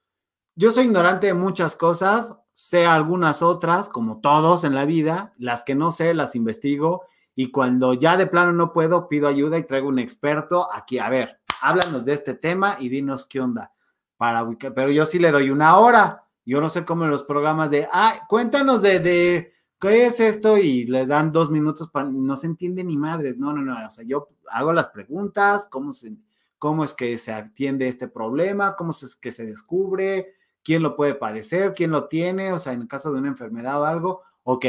yo soy ignorante de muchas cosas, sé algunas otras, como todos en la vida, las que no sé las investigo y cuando ya de plano no puedo, pido ayuda y traigo un experto aquí. A ver, háblanos de este tema y dinos qué onda. Para, pero yo sí le doy una hora. Yo no sé cómo en los programas de, ah, cuéntanos de, de qué es esto y le dan dos minutos para, no se entiende ni madres. No, no, no. O sea, yo hago las preguntas, cómo, se, cómo es que se atiende este problema, cómo es que se descubre, quién lo puede padecer, quién lo tiene, o sea, en caso de una enfermedad o algo, ok,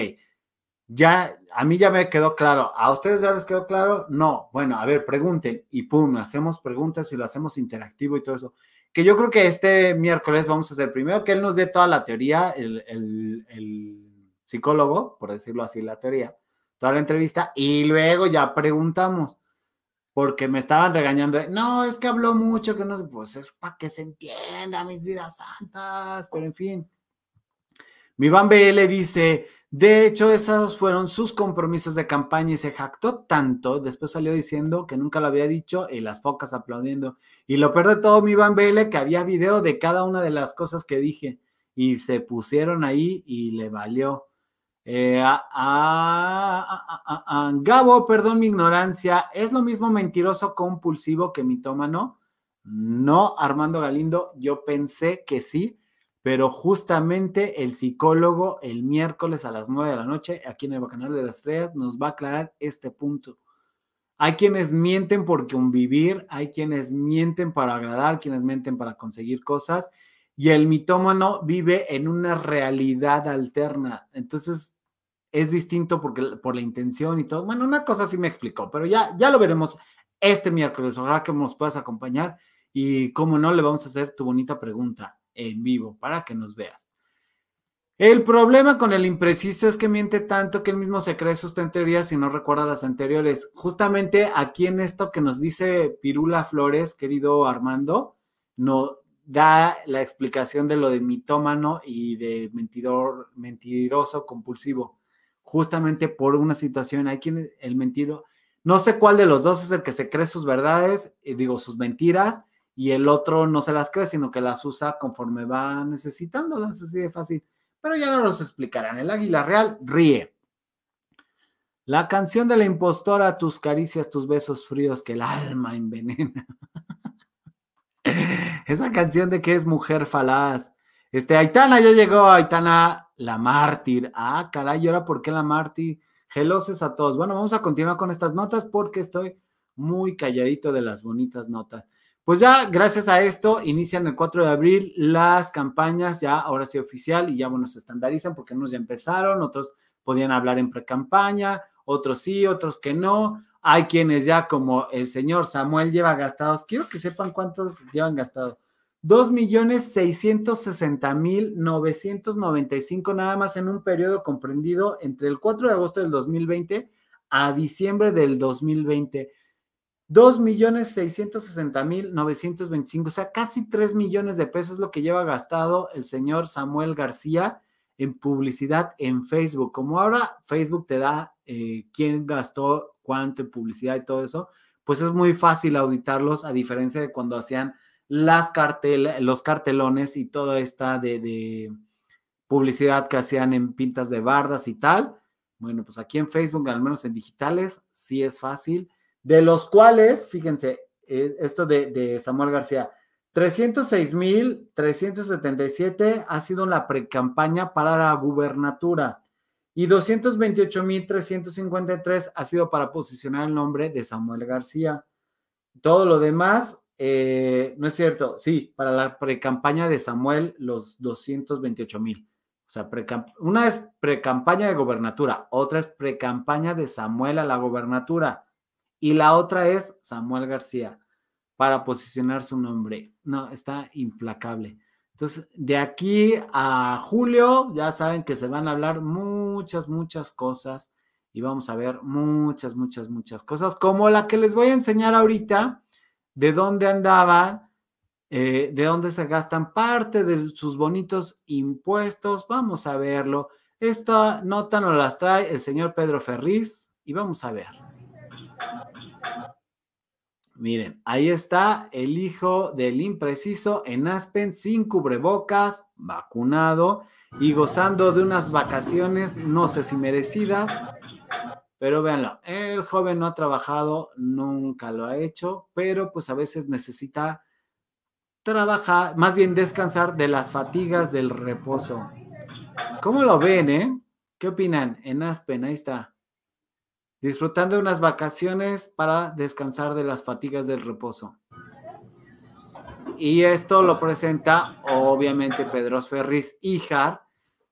ya, a mí ya me quedó claro, ¿a ustedes ya les quedó claro? No, bueno, a ver, pregunten y pum, hacemos preguntas y lo hacemos interactivo y todo eso. Que yo creo que este miércoles vamos a hacer primero que él nos dé toda la teoría, el, el psicólogo, por decirlo así, la teoría, toda la entrevista, y luego ya preguntamos porque me estaban regañando. no, es que habló mucho, que no, pues es para que se entienda mis vidas santas, pero en fin. Mi Van BL dice, de hecho, esos fueron sus compromisos de campaña y se jactó tanto. Después salió diciendo que nunca lo había dicho y las focas aplaudiendo. Y lo peor de todo, mi Van BL, que había video de cada una de las cosas que dije y se pusieron ahí y le valió. Eh, a, Gabo, perdón mi ignorancia, ¿es lo mismo mentiroso compulsivo que mitómano? No, Armando Galindo, yo pensé que sí, pero justamente el psicólogo el miércoles a las nueve de la noche, aquí en el Bacanal de las Estrellas, nos va a aclarar este punto. Hay quienes mienten por convivir, hay quienes mienten para agradar, quienes mienten para conseguir cosas, y el mitómano vive en una realidad alterna. Entonces, es distinto porque, por la intención y todo. Bueno, una cosa sí me explicó, pero ya, ya lo veremos este miércoles. Ojalá que nos puedas acompañar y, como no, le vamos a hacer tu bonita pregunta en vivo para que nos veas. El problema con el impreciso es que miente tanto que él mismo se cree sus teorías y no recuerda las anteriores. Justamente aquí en esto que nos dice Pirula Flores, querido Armando, no da la explicación de lo de mitómano y de mentidor, mentiroso compulsivo. Justamente por una situación, hay quien el mentiro, no sé cuál de los dos es el que se cree sus verdades, eh, digo sus mentiras, y el otro no se las cree, sino que las usa conforme va necesitándolas, así de fácil. Pero ya no los explicarán. El águila real ríe. La canción de la impostora, tus caricias, tus besos fríos que el alma envenena. Esa canción de que es mujer falaz. Este, Aitana ya llegó, Aitana la mártir. Ah, caray, ¿y ahora por qué la mártir? Geloses a todos. Bueno, vamos a continuar con estas notas porque estoy muy calladito de las bonitas notas. Pues ya gracias a esto inician el 4 de abril las campañas, ya ahora sí oficial y ya bueno, se estandarizan porque unos ya empezaron, otros podían hablar en pre-campaña, otros sí, otros que no. Hay quienes ya como el señor Samuel lleva gastados, quiero que sepan cuántos llevan gastados. 2.660.995 nada más en un periodo comprendido entre el 4 de agosto del 2020 a diciembre del 2020. 2.660.925, o sea, casi 3 millones de pesos es lo que lleva gastado el señor Samuel García en publicidad en Facebook. Como ahora Facebook te da eh, quién gastó cuánto en publicidad y todo eso, pues es muy fácil auditarlos a diferencia de cuando hacían las cartel, los cartelones y toda esta de, de publicidad que hacían en pintas de bardas y tal. Bueno, pues aquí en Facebook, al menos en digitales, sí es fácil de los cuales, fíjense, eh, esto de, Samuel García, 306.377 ha sido la precampaña para la gubernatura y 228.353 ha sido para posicionar el nombre de Samuel García. Todo lo demás, eh, no es cierto, sí, para la precampaña de Samuel, los 228.000. O sea, una es precampaña de gobernatura, otra es precampaña de Samuel a la gobernatura y la otra es Samuel García para posicionar su nombre. No, está implacable. Entonces, de aquí a julio, ya saben que se van a hablar muchas, muchas cosas y vamos a ver muchas, muchas, muchas cosas, como la que les voy a enseñar ahorita, de dónde andaban, eh, de dónde se gastan parte de sus bonitos impuestos. Vamos a verlo. Esta nota nos las trae el señor Pedro Ferriz y vamos a ver. Miren, ahí está el hijo del impreciso en Aspen sin cubrebocas, vacunado y gozando de unas vacaciones, no sé si merecidas, pero véanlo, el joven no ha trabajado, nunca lo ha hecho, pero pues a veces necesita trabajar, más bien descansar de las fatigas del reposo. ¿Cómo lo ven, eh? ¿Qué opinan? En Aspen, ahí está disfrutando de unas vacaciones para descansar de las fatigas del reposo. Y esto lo presenta obviamente Pedro Ferris Híjar.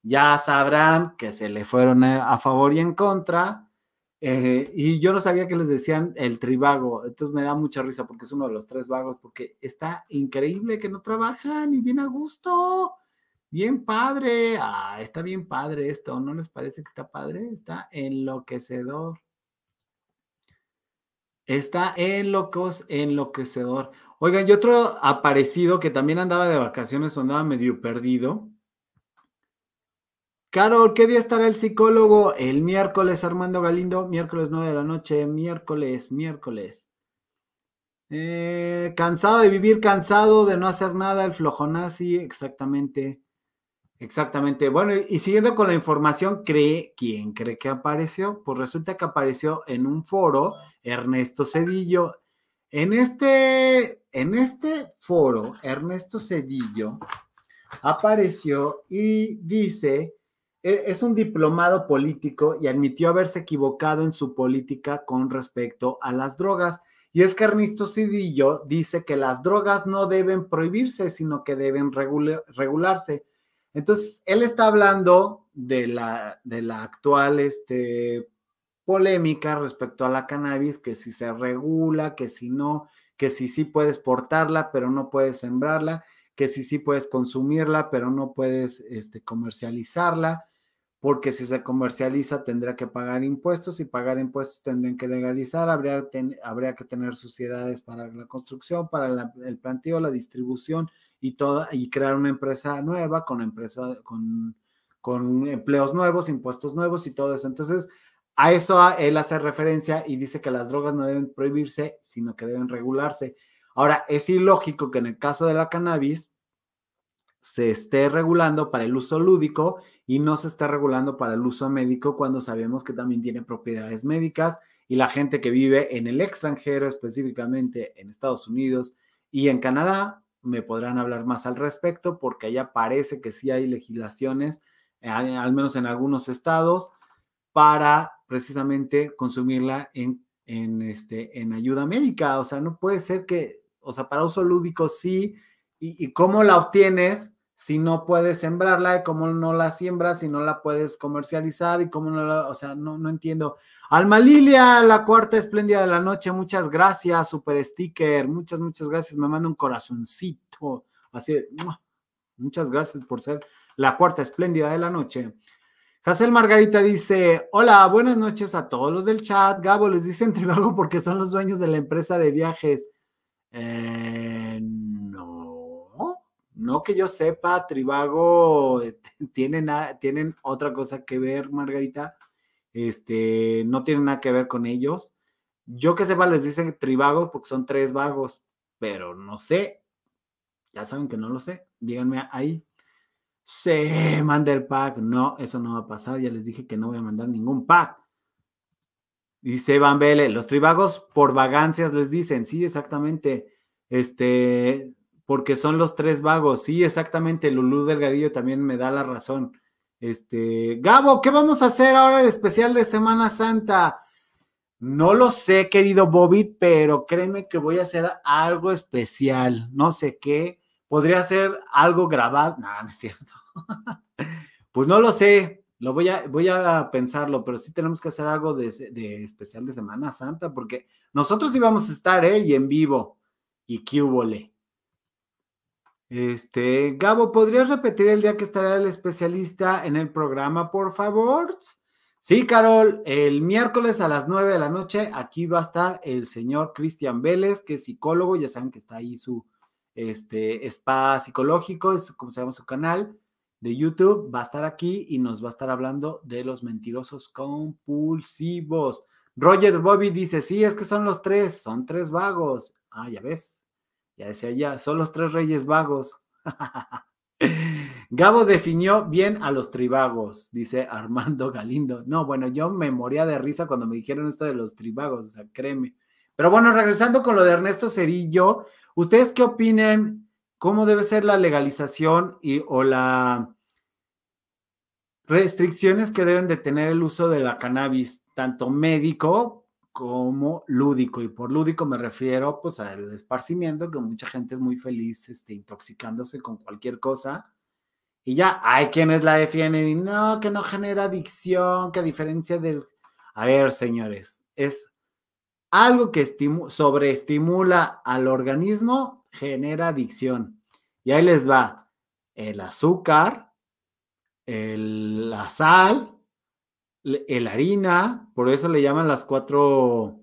Ya sabrán que se le fueron a favor y en contra. Eh, y yo no sabía que les decían el trivago. Entonces me da mucha risa porque es uno de los tres vagos, porque está increíble que no trabajan y bien a gusto. Bien padre. Ah, está bien padre esto. ¿No les parece que está padre? Está enloquecedor. Está en locos, enloquecedor. Oigan, y otro aparecido que también andaba de vacaciones, andaba medio perdido. Carol, ¿qué día estará el psicólogo? El miércoles, Armando Galindo, miércoles 9 de la noche, miércoles, miércoles. Eh, cansado de vivir, cansado de no hacer nada, el flojonazi, exactamente. Exactamente. Bueno, y siguiendo con la información, ¿cree quién cree que apareció? Pues resulta que apareció en un foro Ernesto Cedillo. En este, en este foro, Ernesto Cedillo apareció y dice, e, es un diplomado político y admitió haberse equivocado en su política con respecto a las drogas. Y es que Ernesto Cedillo dice que las drogas no deben prohibirse, sino que deben regularse. Entonces, él está hablando de la, de la actual este, polémica respecto a la cannabis, que si se regula, que si no, que si sí puedes portarla, pero no puedes sembrarla, que si sí puedes consumirla, pero no puedes este, comercializarla, porque si se comercializa tendrá que pagar impuestos y pagar impuestos tendrían que legalizar, habría, habría que tener sociedades para la construcción, para el planteo, la distribución y toda, y crear una empresa nueva con empresa, con, con empleos nuevos, impuestos nuevos y todo eso. Entonces, a eso él hace referencia y dice que las drogas no deben prohibirse, sino que deben regularse. Ahora, es ilógico que en el caso de la cannabis se esté regulando para el uso lúdico y no se esté regulando para el uso médico cuando sabemos que también tiene propiedades médicas y la gente que vive en el extranjero, específicamente en Estados Unidos y en Canadá, me podrán hablar más al respecto, porque allá parece que sí hay legislaciones, eh, al menos en algunos estados, para precisamente consumirla en, en, este, en ayuda médica. O sea, no puede ser que, o sea, para uso lúdico sí, y, y cómo la obtienes si no puedes sembrarla y cómo no la siembras si no la puedes comercializar y cómo no la, o sea, no, no entiendo. Alma Lilia, la cuarta espléndida de la noche, muchas gracias, super sticker, muchas, muchas gracias, me manda un corazoncito, así, muchas gracias por ser la cuarta espléndida de la noche. Hazel Margarita dice, hola, buenas noches a todos los del chat, Gabo les dice entre porque son los dueños de la empresa de viajes. Eh, no que yo sepa, Tribago eh, tienen, tienen otra cosa que ver, Margarita. Este, no tienen nada que ver con ellos. Yo que sepa, les dicen tribagos porque son tres vagos, pero no sé. Ya saben que no lo sé. Díganme ahí. Se manda el pack. No, eso no va a pasar. Ya les dije que no voy a mandar ningún pack. Dice Van Bele, los tribagos por vagancias les dicen. Sí, exactamente. Este, porque son los tres vagos. Sí, exactamente, Lulú Delgadillo también me da la razón. Este, Gabo, ¿qué vamos a hacer ahora de especial de Semana Santa? No lo sé, querido Bobby, pero créeme que voy a hacer algo especial. No sé qué. Podría ser algo grabado. No, no es cierto. pues no lo sé. Lo voy a, voy a pensarlo, pero sí tenemos que hacer algo de, de especial de Semana Santa, porque nosotros íbamos a estar, ¿eh? Y en vivo. Y qué este, Gabo, ¿podrías repetir el día que estará el especialista en el programa, por favor? Sí, Carol, el miércoles a las 9 de la noche, aquí va a estar el señor Cristian Vélez, que es psicólogo, ya saben que está ahí su este, spa psicológico, es como se llama su canal de YouTube, va a estar aquí y nos va a estar hablando de los mentirosos compulsivos. Roger Bobby dice, sí, es que son los tres, son tres vagos. Ah, ya ves, ya decía ya, son los tres reyes vagos. Gabo definió bien a los tribagos, dice Armando Galindo. No, bueno, yo me moría de risa cuando me dijeron esto de los tribagos, o sea, créeme. Pero bueno, regresando con lo de Ernesto Cerillo, ¿ustedes qué opinan? ¿Cómo debe ser la legalización y, o la restricciones que deben de tener el uso de la cannabis, tanto médico como lúdico. Y por lúdico me refiero pues al esparcimiento, que mucha gente es muy feliz este, intoxicándose con cualquier cosa. Y ya hay quienes la defienden y no, que no genera adicción, que a diferencia del... A ver, señores, es algo que sobreestimula al organismo, genera adicción. Y ahí les va el azúcar, el, la sal, el harina, por eso le llaman las cuatro,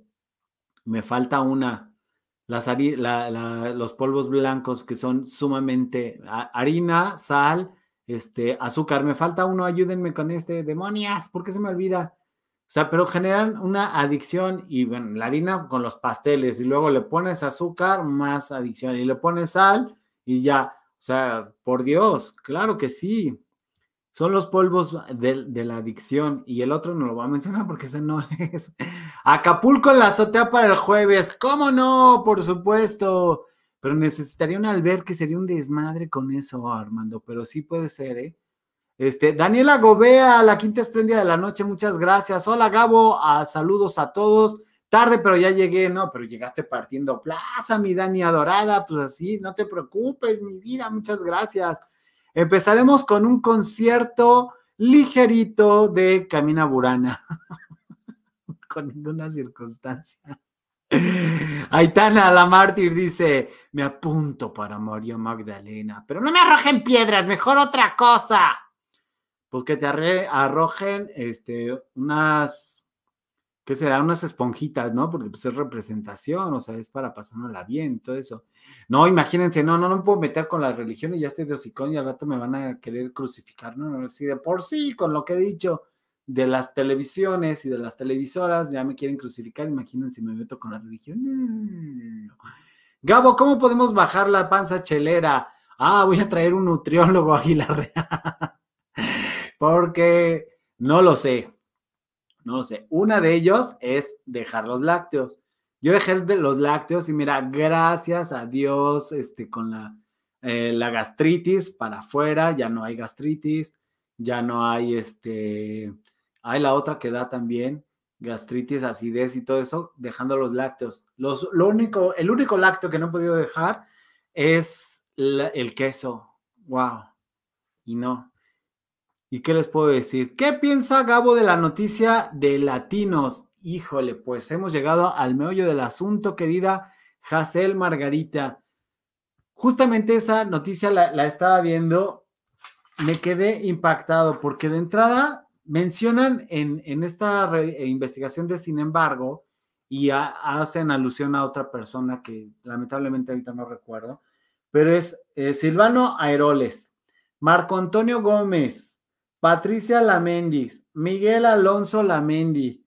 me falta una, las los polvos blancos que son sumamente harina, sal, este, azúcar, me falta uno, ayúdenme con este, demonias, ¿por qué se me olvida? O sea, pero generan una adicción y bueno, la harina con los pasteles y luego le pones azúcar, más adicción y le pones sal y ya. O sea, por Dios, claro que sí. Son los polvos de, la adicción y el otro no lo voy a mencionar porque ese no es. Acapulco en la azotea para el jueves. ¿Cómo no? Por supuesto. Pero necesitaría un albergue, sería un desmadre con eso, Armando. Pero sí puede ser, ¿eh? Este, Daniela Gobea, la quinta espléndida de la noche, muchas gracias. Hola Gabo, a, saludos a todos. Tarde, pero ya llegué, no, pero llegaste partiendo plaza, mi Dani adorada, pues así, no te preocupes, mi vida, muchas gracias. Empezaremos con un concierto ligerito de Camina Burana, con ninguna circunstancia. Aitana, la mártir, dice: Me apunto para María Magdalena, pero no me arrojen piedras, mejor otra cosa pues que te arrojen este, unas, ¿qué será? Unas esponjitas, ¿no? Porque pues es representación, o sea, es para pasárnosla bien, todo eso. No, imagínense, no, no, no me puedo meter con la religión y ya estoy de hocicón y al rato me van a querer crucificar, ¿no? si de por sí, con lo que he dicho de las televisiones y de las televisoras, ya me quieren crucificar, imagínense, me meto con la religión. Gabo, ¿cómo podemos bajar la panza chelera? Ah, voy a traer un nutriólogo a Aguilar porque no lo sé, no lo sé. Una de ellos es dejar los lácteos. Yo dejé de los lácteos y mira, gracias a Dios, este, con la, eh, la gastritis para afuera, ya no hay gastritis, ya no hay, este, hay la otra que da también, gastritis, acidez y todo eso, dejando los lácteos. Los, lo único, el único lácteo que no he podido dejar es el queso. Wow. Y no, ¿Y qué les puedo decir? ¿Qué piensa Gabo de la noticia de latinos? Híjole, pues hemos llegado al meollo del asunto, querida Hazel Margarita. Justamente esa noticia la, estaba viendo, me quedé impactado porque de entrada mencionan en, esta investigación de sin embargo y hacen alusión a otra persona que lamentablemente ahorita no recuerdo, pero es eh, Silvano Aeroles, Marco Antonio Gómez, Patricia Lamendis, Miguel Alonso Lamendi.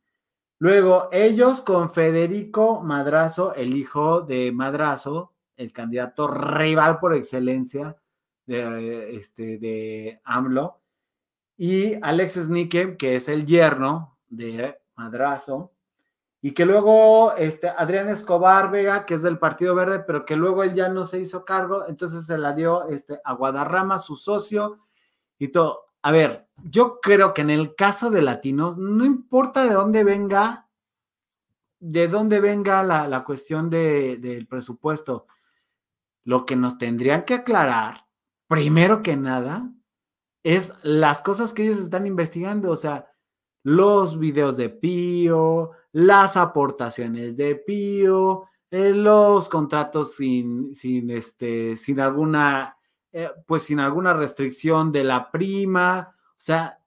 Luego, ellos con Federico Madrazo, el hijo de Madrazo, el candidato rival por excelencia de, este, de AMLO, y Alex Snikem, que es el yerno de Madrazo, y que luego este, Adrián Escobar Vega, que es del Partido Verde, pero que luego él ya no se hizo cargo, entonces se la dio este, a Guadarrama, su socio, y todo a ver, yo creo que en el caso de latinos, no importa de dónde venga, de dónde venga la, cuestión del presupuesto, lo que nos tendrían que aclarar, primero que nada, es las cosas que ellos están investigando, o sea, los videos de Pío, las aportaciones de Pío, eh, los contratos sin, sin, este, sin alguna eh, pues sin alguna restricción de la prima. O sea,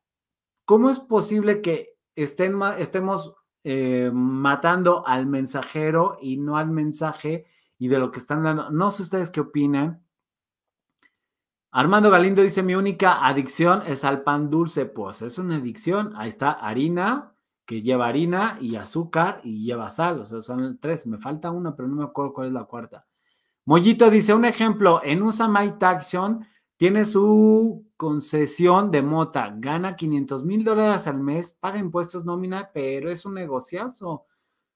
¿cómo es posible que estén, estemos eh, matando al mensajero y no al mensaje y de lo que están dando? No sé ustedes qué opinan. Armando Galindo dice, mi única adicción es al pan dulce. Pues es una adicción. Ahí está harina, que lleva harina y azúcar y lleva sal. O sea, son tres. Me falta una, pero no me acuerdo cuál es la cuarta. Mollito dice, un ejemplo, en USA My Taxion tiene su concesión de mota, gana 500 mil dólares al mes, paga impuestos nómina, pero es un negociazo.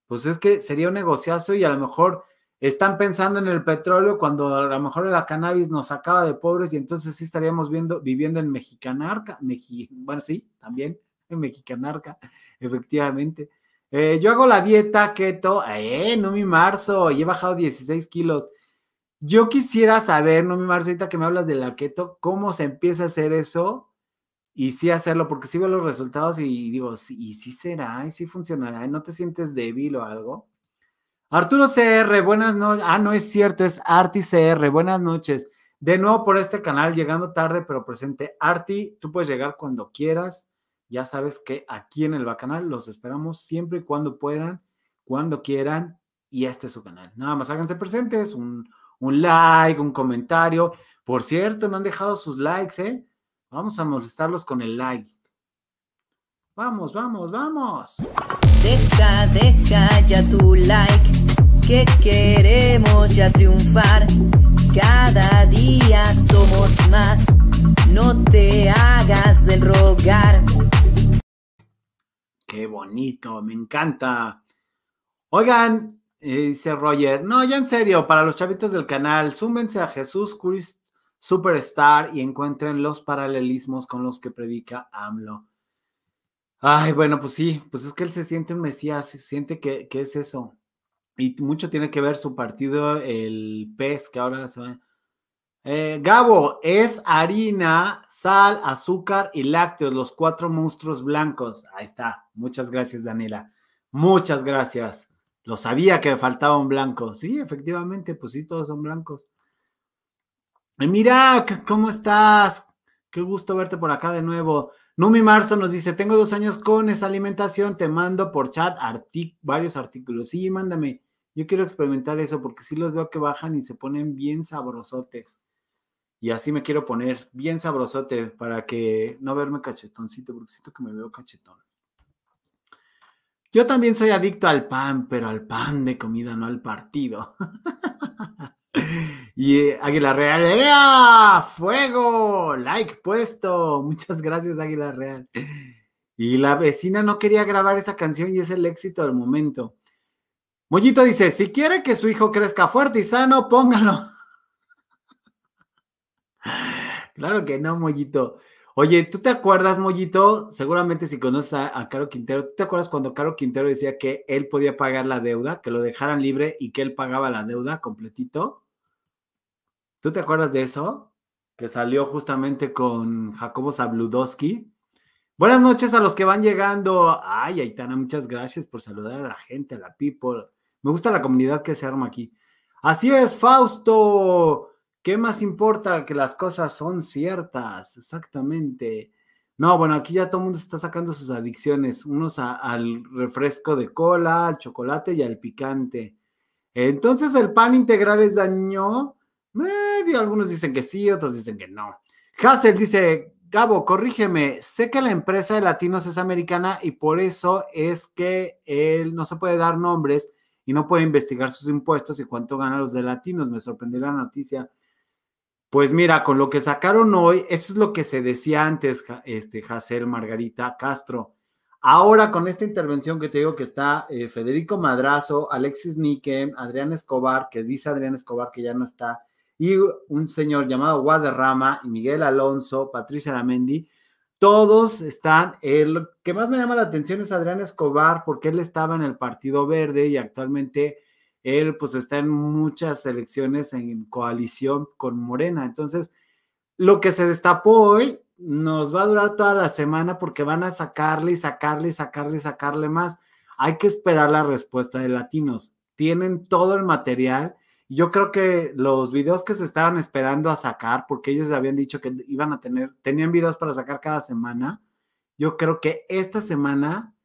Pues es que sería un negociazo y a lo mejor están pensando en el petróleo cuando a lo mejor la cannabis nos acaba de pobres y entonces sí estaríamos viendo, viviendo en Mexicanarca. bueno, sí, también en Mexicanarca, efectivamente. Eh, yo hago la dieta keto, eh, no mi marzo, y he bajado 16 kilos. Yo quisiera saber, no mi Marcita, que me hablas de la keto, cómo se empieza a hacer eso y sí hacerlo, porque sí veo los resultados y digo, y sí será, y sí funcionará, ¿no te sientes débil o algo? Arturo CR, buenas noches. Ah, no es cierto, es Arti CR, buenas noches. De nuevo por este canal, llegando tarde, pero presente. Arti, tú puedes llegar cuando quieras. Ya sabes que aquí en el Bacanal los esperamos siempre y cuando puedan, cuando quieran, y este es su canal. Nada más háganse presentes, un, un like, un comentario. Por cierto, no han dejado sus likes, ¿eh? Vamos a molestarlos con el like. Vamos, vamos, vamos. Deja, deja ya tu like, que queremos ya triunfar. Cada día somos más, no te hagas del rogar. Qué bonito, me encanta. Oigan, dice Roger, no, ya en serio, para los chavitos del canal, súmense a Jesús Christ Superstar y encuentren los paralelismos con los que predica AMLO. Ay, bueno, pues sí, pues es que él se siente un mesías, se siente que, es eso. Y mucho tiene que ver su partido, el pez, que ahora se va. Eh, Gabo, es harina, sal, azúcar y lácteos, los cuatro monstruos blancos. Ahí está. Muchas gracias, Daniela. Muchas gracias. Lo sabía que faltaba un blanco. Sí, efectivamente, pues sí, todos son blancos. Mira, ¿cómo estás? Qué gusto verte por acá de nuevo. Numi Marzo nos dice, tengo dos años con esa alimentación, te mando por chat varios artículos. Sí, mándame. Yo quiero experimentar eso porque sí los veo que bajan y se ponen bien sabrosotes. Y así me quiero poner bien sabrosote para que no verme cachetoncito, porque siento que me veo cachetón. Yo también soy adicto al pan, pero al pan de comida, no al partido. Y eh, Águila Real, ¡Ea! ¡Fuego! Like puesto. Muchas gracias, Águila Real. Y la vecina no quería grabar esa canción y es el éxito del momento. Mollito dice: si quiere que su hijo crezca fuerte y sano, póngalo. claro que no, Mollito. Oye, ¿tú te acuerdas, Mollito? Seguramente si conoces a, Caro Quintero, ¿tú te acuerdas cuando Caro Quintero decía que él podía pagar la deuda, que lo dejaran libre y que él pagaba la deuda completito? ¿Tú te acuerdas de eso? Que salió justamente con Jacobo Zabludowski. Buenas noches a los que van llegando. Ay, Aitana, muchas gracias por saludar a la gente, a la people. Me gusta la comunidad que se arma aquí. Así es, Fausto. ¿Qué más importa que las cosas son ciertas? Exactamente. No, bueno, aquí ya todo el mundo está sacando sus adicciones, unos al refresco de cola, al chocolate y al picante. Entonces, ¿el pan integral es daño? Medio, algunos dicen que sí, otros dicen que no. Hassel dice, Gabo, corrígeme, sé que la empresa de latinos es americana y por eso es que él no se puede dar nombres y no puede investigar sus impuestos y cuánto ganan los de latinos. Me sorprendió la noticia. Pues mira, con lo que sacaron hoy, eso es lo que se decía antes, este, Hassel, Margarita Castro. Ahora, con esta intervención que te digo que está eh, Federico Madrazo, Alexis Nikem, Adrián Escobar, que dice Adrián Escobar que ya no está, y un señor llamado Guadarrama y Miguel Alonso, Patricia Lamendi, todos están, el que más me llama la atención es Adrián Escobar, porque él estaba en el Partido Verde y actualmente él pues está en muchas elecciones en coalición con Morena. Entonces, lo que se destapó hoy nos va a durar toda la semana porque van a sacarle y sacarle y sacarle y sacarle más. Hay que esperar la respuesta de latinos. Tienen todo el material yo creo que los videos que se estaban esperando a sacar, porque ellos habían dicho que iban a tener, tenían videos para sacar cada semana, yo creo que esta semana,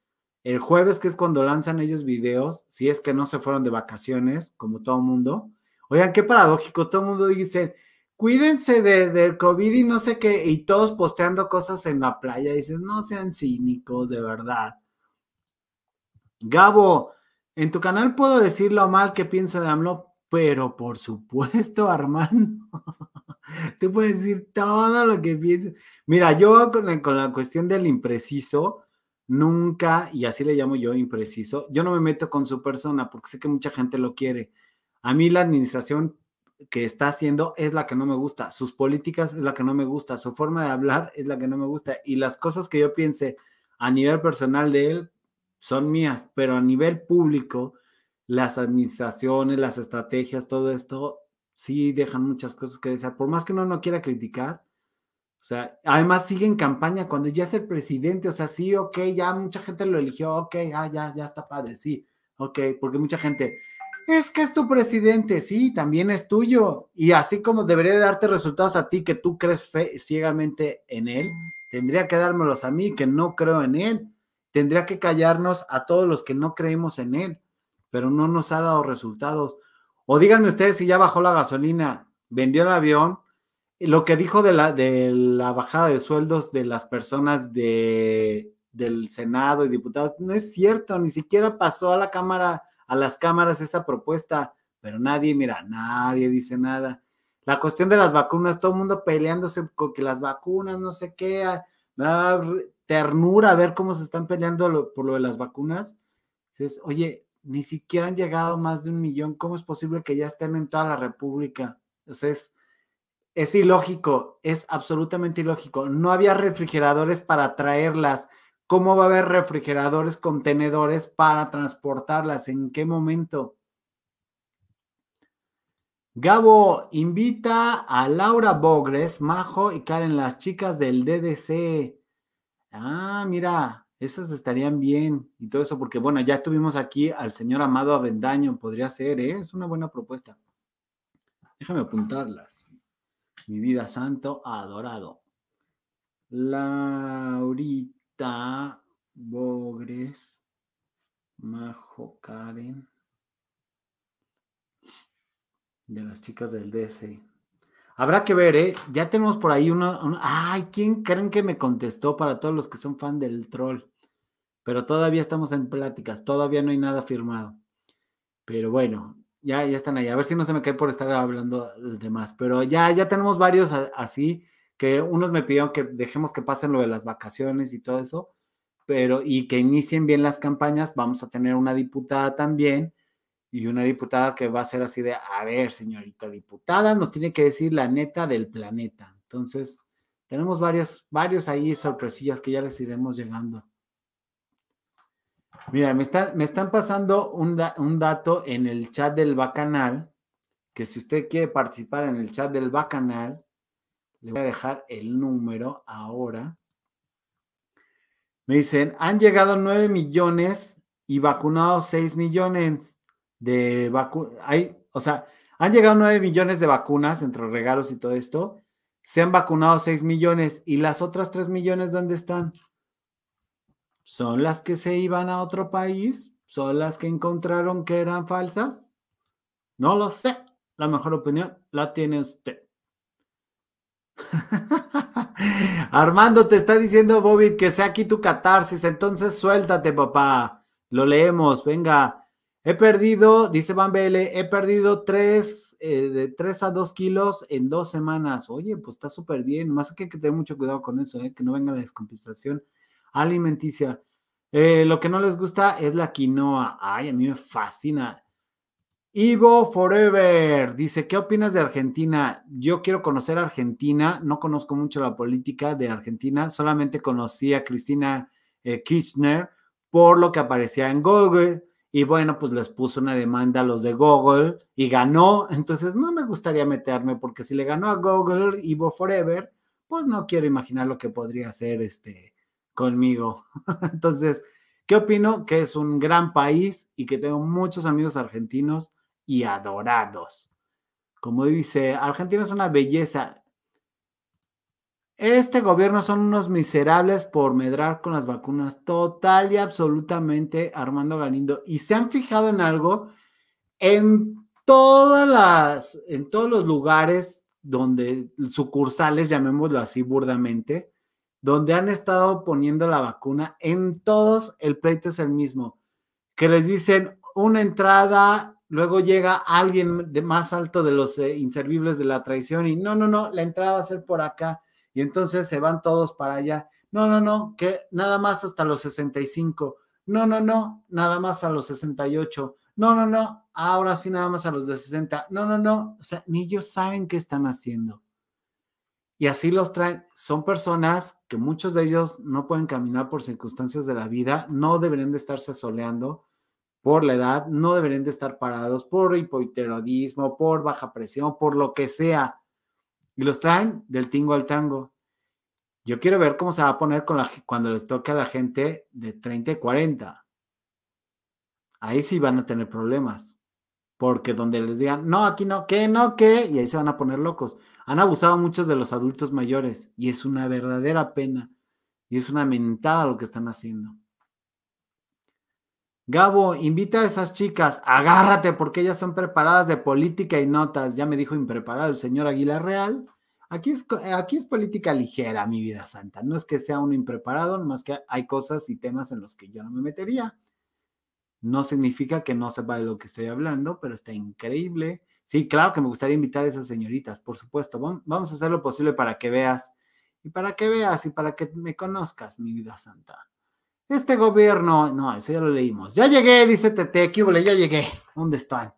el jueves, que es cuando lanzan ellos videos, si es que no se fueron de vacaciones, como todo mundo, oigan, qué paradójico, todo el mundo dice, cuídense de, del COVID y no sé qué, y todos posteando cosas en la playa, dices, no sean cínicos, de verdad. Gabo, en tu canal puedo decir lo mal que pienso de AMLO, pero por supuesto, Armando, tú puedes decir todo lo que pienses. Mira, yo con la, cuestión del impreciso, nunca, y así le llamo yo impreciso, yo no me meto con su persona porque sé que mucha gente lo quiere. A mí la administración que está haciendo es la que no me gusta, sus políticas es la que no me gusta, su forma de hablar es la que no me gusta y las cosas que yo piense a nivel personal de él son mías, pero a nivel público las administraciones, las estrategias, todo esto, sí dejan muchas cosas que desear. Por más que uno no quiera criticar, o sea, además sigue en campaña cuando ya es el presidente, o sea, sí, ok, ya mucha gente lo eligió, ok, ah, ya, ya está padre, sí, ok, porque mucha gente, es que es tu presidente, sí, también es tuyo. Y así como debería darte resultados a ti que tú crees fe ciegamente en él, tendría que dármelos a mí que no creo en él. Tendría que callarnos a todos los que no creemos en él pero no nos ha dado resultados. O díganme ustedes si ya bajó la gasolina, vendió el avión, lo que dijo de la, de la bajada de sueldos de las personas de, del Senado y diputados, no es cierto, ni siquiera pasó a la Cámara, a las cámaras esa propuesta, pero nadie, mira, nadie dice nada. La cuestión de las vacunas, todo el mundo peleándose con que las vacunas, no sé qué, ah, ternura ver cómo se están peleando por lo de las vacunas. Dices, oye, ni siquiera han llegado más de un millón, ¿cómo es posible que ya estén en toda la República? Entonces, es ilógico, es absolutamente ilógico. No había refrigeradores para traerlas. ¿Cómo va a haber refrigeradores, contenedores para transportarlas? ¿En qué momento? Gabo invita a Laura Bogres, Majo y Karen, las chicas del DDC. Ah, mira, esas estarían bien y todo eso, porque bueno, ya tuvimos aquí al señor Amado Avendaño, podría ser, ¿eh? es una buena propuesta. Déjame apuntarlas. Mi vida santo adorado. Laurita Bogres, Majo Karen de las chicas del DC. Habrá que ver, ¿eh? Ya tenemos por ahí uno, Ay, ¿quién creen que me contestó para todos los que son fan del troll? Pero todavía estamos en pláticas, todavía no hay nada firmado. Pero bueno, ya, ya están ahí. A ver si no se me cae por estar hablando de demás. Pero ya, ya tenemos varios así, que unos me pidieron que dejemos que pasen lo de las vacaciones y todo eso, pero y que inicien bien las campañas. Vamos a tener una diputada también y una diputada que va a ser así de, a ver, señorita diputada, nos tiene que decir la neta del planeta. Entonces, tenemos varias, varios ahí sorpresillas que ya les iremos llegando. Mira, me, me están pasando un, dato en el chat del Bacanal, que si usted quiere participar en el chat del Bacanal, le voy a dejar el número ahora. Me dicen, han llegado 9 millones y vacunados 6 millones de vacunas. O sea, han llegado 9 millones de vacunas entre regalos y todo esto. Se han vacunado 6 millones. ¿Y las otras 3 millones dónde están? ¿Son las que se iban a otro país? ¿Son las que encontraron que eran falsas? No lo sé. La mejor opinión la tiene usted. Armando te está diciendo, Bobby, que sea aquí tu catarsis. Entonces suéltate, papá. Lo leemos. Venga. He perdido, dice Van Bele, he perdido tres, eh, de 3 a 2 kilos en dos semanas. Oye, pues está súper bien. Más que que tener mucho cuidado con eso, eh, que no venga la descompensación alimenticia. Eh, lo que no les gusta es la quinoa. Ay, a mí me fascina. Ivo Forever dice, ¿qué opinas de Argentina? Yo quiero conocer Argentina, no conozco mucho la política de Argentina, solamente conocí a Cristina Kirchner por lo que aparecía en Google y bueno, pues les puso una demanda a los de Google y ganó. Entonces no me gustaría meterme porque si le ganó a Google Ivo Forever, pues no quiero imaginar lo que podría hacer este conmigo. Entonces, ¿qué opino? Que es un gran país y que tengo muchos amigos argentinos y adorados. Como dice, Argentina es una belleza. Este gobierno son unos miserables por medrar con las vacunas, total y absolutamente, Armando Galindo. Y se han fijado en algo, en todas las, en todos los lugares donde sucursales, llamémoslo así burdamente, donde han estado poniendo la vacuna, en todos el pleito es el mismo, que les dicen una entrada, luego llega alguien de más alto de los eh, inservibles de la traición y no, no, no, la entrada va a ser por acá y entonces se van todos para allá. No, no, no, que nada más hasta los 65. No, no, no, nada más a los 68. No, no, no, ahora sí nada más a los de 60. No, no, no, o sea, ni ellos saben qué están haciendo. Y así los traen. Son personas que muchos de ellos no pueden caminar por circunstancias de la vida, no deberían de estarse soleando por la edad, no deberían de estar parados por hipotiroidismo, por baja presión, por lo que sea y los traen del tingo al tango. Yo quiero ver cómo se va a poner cuando les toque a la gente de 30 y 40. Ahí sí van a tener problemas. Porque donde les digan, no, aquí no, ¿qué? No, ¿qué? Y ahí se van a poner locos. Han abusado muchos de los adultos mayores y es una verdadera pena. Y es una mentada lo que están haciendo. Gabo, invita a esas chicas, agárrate porque ellas son preparadas de política y notas. Ya me dijo impreparado el señor Aguilar Real. Aquí es, aquí es política ligera, mi vida santa. No es que sea un impreparado, más que hay cosas y temas en los que yo no me metería. No significa que no sepa de lo que estoy hablando, pero está increíble. Sí, claro que me gustaría invitar a esas señoritas, por supuesto. Vamos a hacer lo posible para que veas y para que veas y para que me conozcas, mi vida santa. Este gobierno, no, eso ya lo leímos. Ya llegué, dice Tete, ¿qué Ya llegué. ¿Dónde están?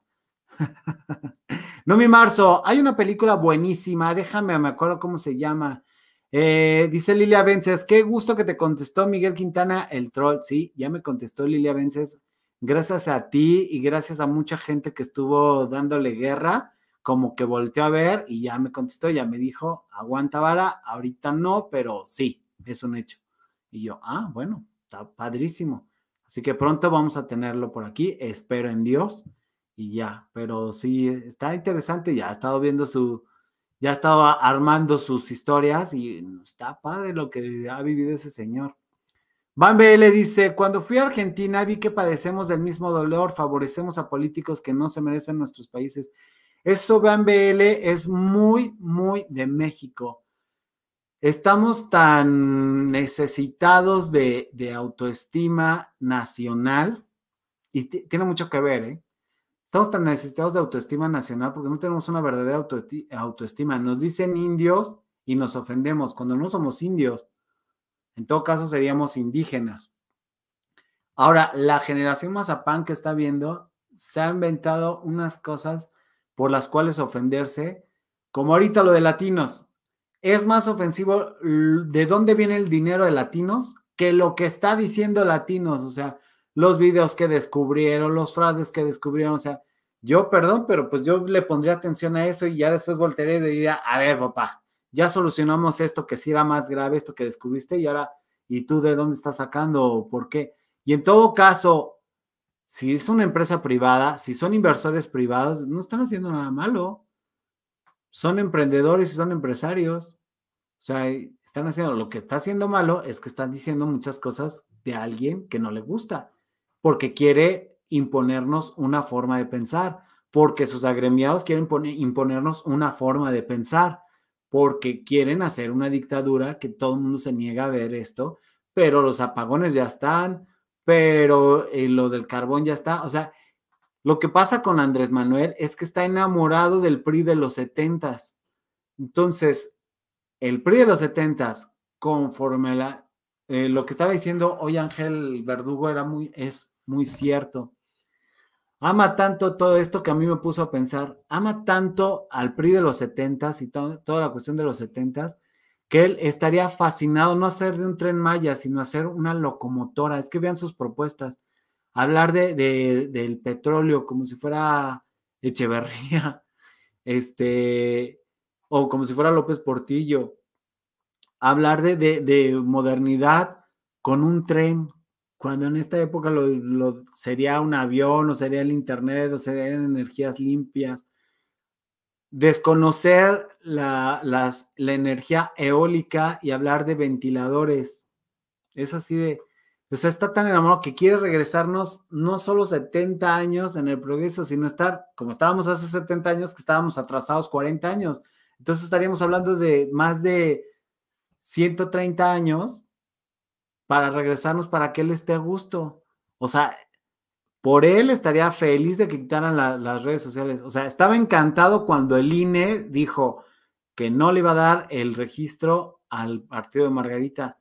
no, mi marzo, hay una película buenísima, déjame, me acuerdo cómo se llama. Eh, dice Lilia Vences, qué gusto que te contestó Miguel Quintana, el troll. Sí, ya me contestó Lilia Vences. Gracias a ti y gracias a mucha gente que estuvo dándole guerra, como que volteó a ver y ya me contestó, ya me dijo, aguanta vara, ahorita no, pero sí, es un hecho. Y yo, ah, bueno, está padrísimo. Así que pronto vamos a tenerlo por aquí, espero en Dios y ya, pero sí, está interesante, ya ha estado viendo su, ya ha estado armando sus historias y está padre lo que ha vivido ese señor. Van BL dice, cuando fui a Argentina vi que padecemos del mismo dolor, favorecemos a políticos que no se merecen nuestros países. Eso, Van BL, es muy, muy de México. Estamos tan necesitados de, de autoestima nacional y tiene mucho que ver, ¿eh? Estamos tan necesitados de autoestima nacional porque no tenemos una verdadera autoestima. Nos dicen indios y nos ofendemos cuando no somos indios. En todo caso seríamos indígenas. Ahora, la generación Mazapán que está viendo se ha inventado unas cosas por las cuales ofenderse, como ahorita lo de latinos. Es más ofensivo de dónde viene el dinero de latinos que lo que está diciendo latinos. O sea, los videos que descubrieron, los fraudes que descubrieron, o sea, yo, perdón, pero pues yo le pondría atención a eso y ya después voltearé y diría, a ver, papá, ya solucionamos esto que sí era más grave, esto que descubriste y ahora, ¿y tú de dónde estás sacando? ¿Por qué? Y en todo caso, si es una empresa privada, si son inversores privados, no están haciendo nada malo. Son emprendedores y son empresarios. O sea, están haciendo, lo que está haciendo malo es que están diciendo muchas cosas de alguien que no le gusta porque quiere imponernos una forma de pensar, porque sus agremiados quieren imponernos una forma de pensar, porque quieren hacer una dictadura que todo el mundo se niega a ver esto, pero los apagones ya están, pero eh, lo del carbón ya está. O sea, lo que pasa con Andrés Manuel es que está enamorado del PRI de los setentas. Entonces, el PRI de los setentas, conforme a eh, lo que estaba diciendo hoy Ángel Verdugo era muy, es muy cierto. Ama tanto todo esto que a mí me puso a pensar, ama tanto al PRI de los setentas y toda la cuestión de los setentas, que él estaría fascinado no hacer de un tren Maya, sino hacer una locomotora. Es que vean sus propuestas. Hablar de, del petróleo como si fuera Echeverría, este, o como si fuera López Portillo. Hablar de, de modernidad con un tren, cuando en esta época lo, sería un avión o sería el Internet o serían energías limpias. Desconocer la, la energía eólica y hablar de ventiladores. Es así de, o sea, está tan enamorado que quiere regresarnos no solo 70 años en el progreso, sino estar como estábamos hace 70 años, que estábamos atrasados 40 años. Entonces estaríamos hablando de más de 130 años para regresarnos para que él esté a gusto. O sea, por él estaría feliz de que quitaran las redes sociales. O sea, estaba encantado cuando el INE dijo que no le iba a dar el registro al partido de Margarita.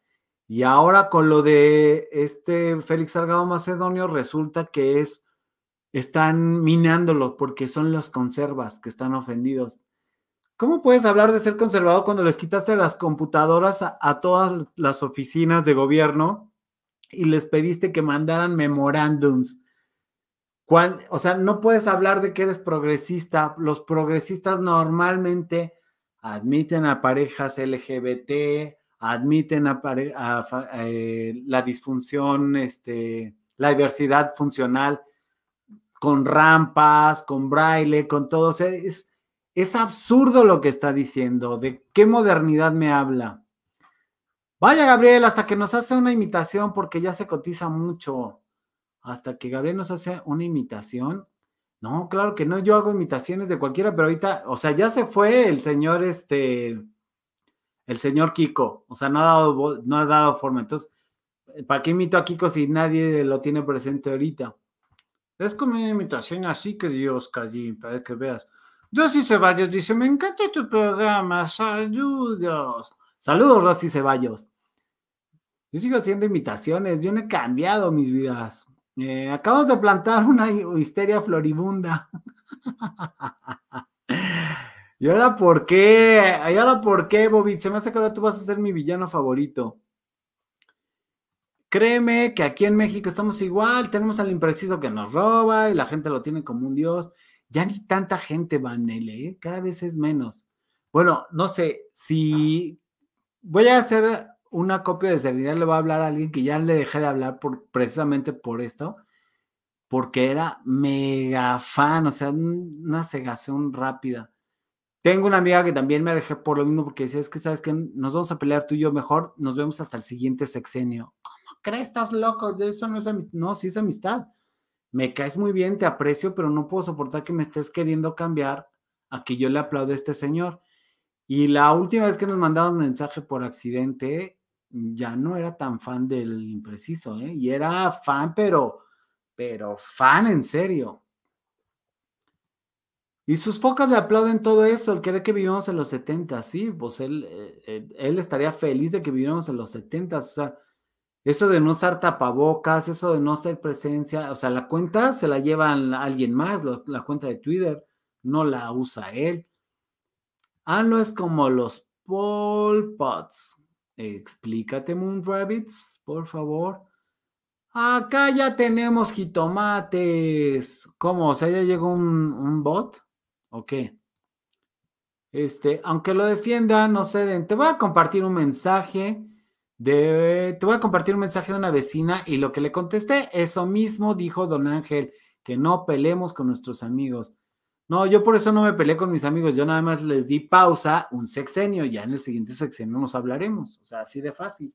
Y ahora con lo de este Félix Salgado Macedonio, resulta que es, están minándolo porque son las conservas que están ofendidos. ¿Cómo puedes hablar de ser conservador cuando les quitaste las computadoras a, todas las oficinas de gobierno y les pediste que mandaran memorándums? O sea, no puedes hablar de que eres progresista. Los progresistas normalmente admiten a parejas LGBT, admiten a, eh, la disfunción, este, la diversidad funcional con rampas, con braille, con todo. Es, es absurdo lo que está diciendo. ¿De qué modernidad me habla? Vaya, Gabriel, hasta que nos hace una imitación, porque ya se cotiza mucho. Hasta que Gabriel nos hace una imitación. No, claro que no, yo hago imitaciones de cualquiera, pero ahorita, o sea, ya se fue el señor, este, el señor Kiko, o sea, no ha dado, no ha dado forma. Entonces, ¿para qué imito a Kiko si nadie lo tiene presente ahorita? Es como una imitación así que Dios, Callín, para que veas. Rosy Ceballos dice, me encanta tu programa, saludos. Saludos, Rosy Ceballos. Yo sigo haciendo imitaciones, yo no he cambiado mis vidas. Eh, de plantar una histeria floribunda. ¿Y ahora por qué? ¿Y ahora por qué, Bobby? Se me hace que ahora tú vas a ser mi villano favorito. Créeme que aquí en México estamos igual, tenemos al impreciso que nos roba y la gente lo tiene como un dios. Ya ni tanta gente va en ¿eh? cada vez es menos. Bueno, no sé, si voy a hacer una copia de serenidad, le voy a hablar a alguien que ya le dejé de hablar por, precisamente por esto, porque era mega fan, o sea, una cegación rápida. Tengo una amiga que también me alejé por lo mismo porque decía, es que sabes que nos vamos a pelear tú y yo mejor, nos vemos hasta el siguiente sexenio. ¿Cómo crees? Estás loco, eso no es amistad. No, sí es amistad. Me caes muy bien, te aprecio, pero no puedo soportar que me estés queriendo cambiar a que yo le aplaude a este señor. Y la última vez que nos mandamos mensaje por accidente, ya no era tan fan del impreciso, ¿eh? Y era fan, pero, pero fan en serio. Y sus focas le aplauden todo eso, el querer que vivamos en los 70, sí, pues él, eh, él, estaría feliz de que viviéramos en los 70, o sea, eso de no usar tapabocas, eso de no ser presencia, o sea, la cuenta se la lleva alguien más, la cuenta de Twitter, no la usa él. Ah, no es como los Pol Pots. Explícate, Moon Rabbits, por favor. Acá ya tenemos jitomates. ¿Cómo? O sea, ya llegó un, un bot. Ok. Este, aunque lo defiendan, no ceden. Te voy a compartir un mensaje de, te voy a compartir un mensaje de una vecina y lo que le contesté, eso mismo dijo don Ángel, que no pelemos con nuestros amigos. No, yo por eso no me peleé con mis amigos, yo nada más les di pausa un sexenio, ya en el siguiente sexenio nos hablaremos, o sea, así de fácil.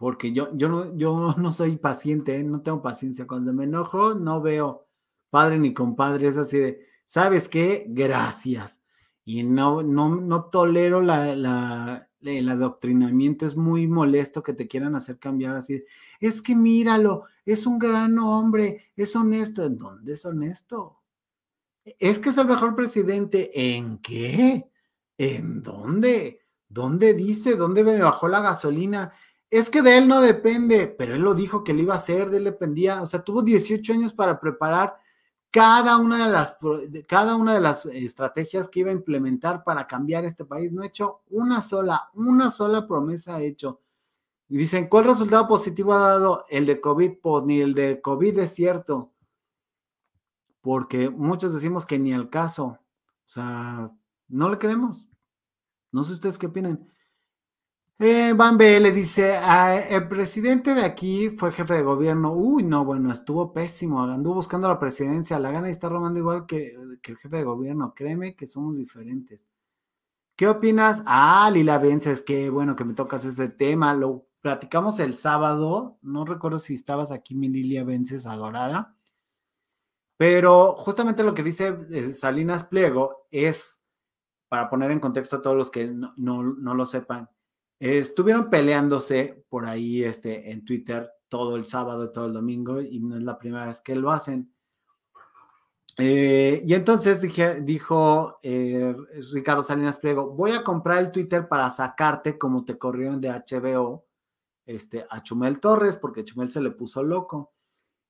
Porque yo, yo, no, yo no soy paciente, ¿eh? no tengo paciencia. Cuando me enojo, no veo padre ni compadre, es así de, ¿sabes qué? Gracias. Y no, no, no tolero la, el adoctrinamiento, es muy molesto que te quieran hacer cambiar así. Es que míralo, es un gran hombre, es honesto. ¿En dónde es honesto? Es que es el mejor presidente. ¿En qué? ¿En dónde? ¿Dónde dice? ¿Dónde me bajó la gasolina? Es que de él no depende, pero él lo dijo que lo iba a hacer, de él dependía. O sea, tuvo 18 años para preparar cada una de las, cada una de las estrategias que iba a implementar para cambiar este país. No ha hecho una sola, una sola promesa ha hecho. Dicen, ¿cuál resultado positivo ha dado el de COVID? Pues ni el de COVID es cierto. Porque muchos decimos que ni al caso. O sea, no le queremos. No sé ustedes qué opinan. Eh, Van le dice, el presidente de aquí fue jefe de gobierno. Uy, no, bueno, estuvo pésimo. Anduvo buscando la presidencia. La gana y está robando igual que, el jefe de gobierno. Créeme que somos diferentes. ¿Qué opinas? Ah, Lila Vences, qué bueno que me tocas ese tema. Lo platicamos el sábado. No recuerdo si estabas aquí, mi Lilia Vences adorada. Pero justamente lo que dice eh, Salinas Pliego es, para poner en contexto a todos los que no, no lo sepan, estuvieron peleándose por ahí este, en Twitter todo el sábado y todo el domingo y no es la primera vez que lo hacen. Eh, y entonces dijo eh, Ricardo Salinas Pliego, voy a comprar el Twitter para sacarte como te corrieron de HBO este, a Chumel Torres, porque Chumel se le puso loco.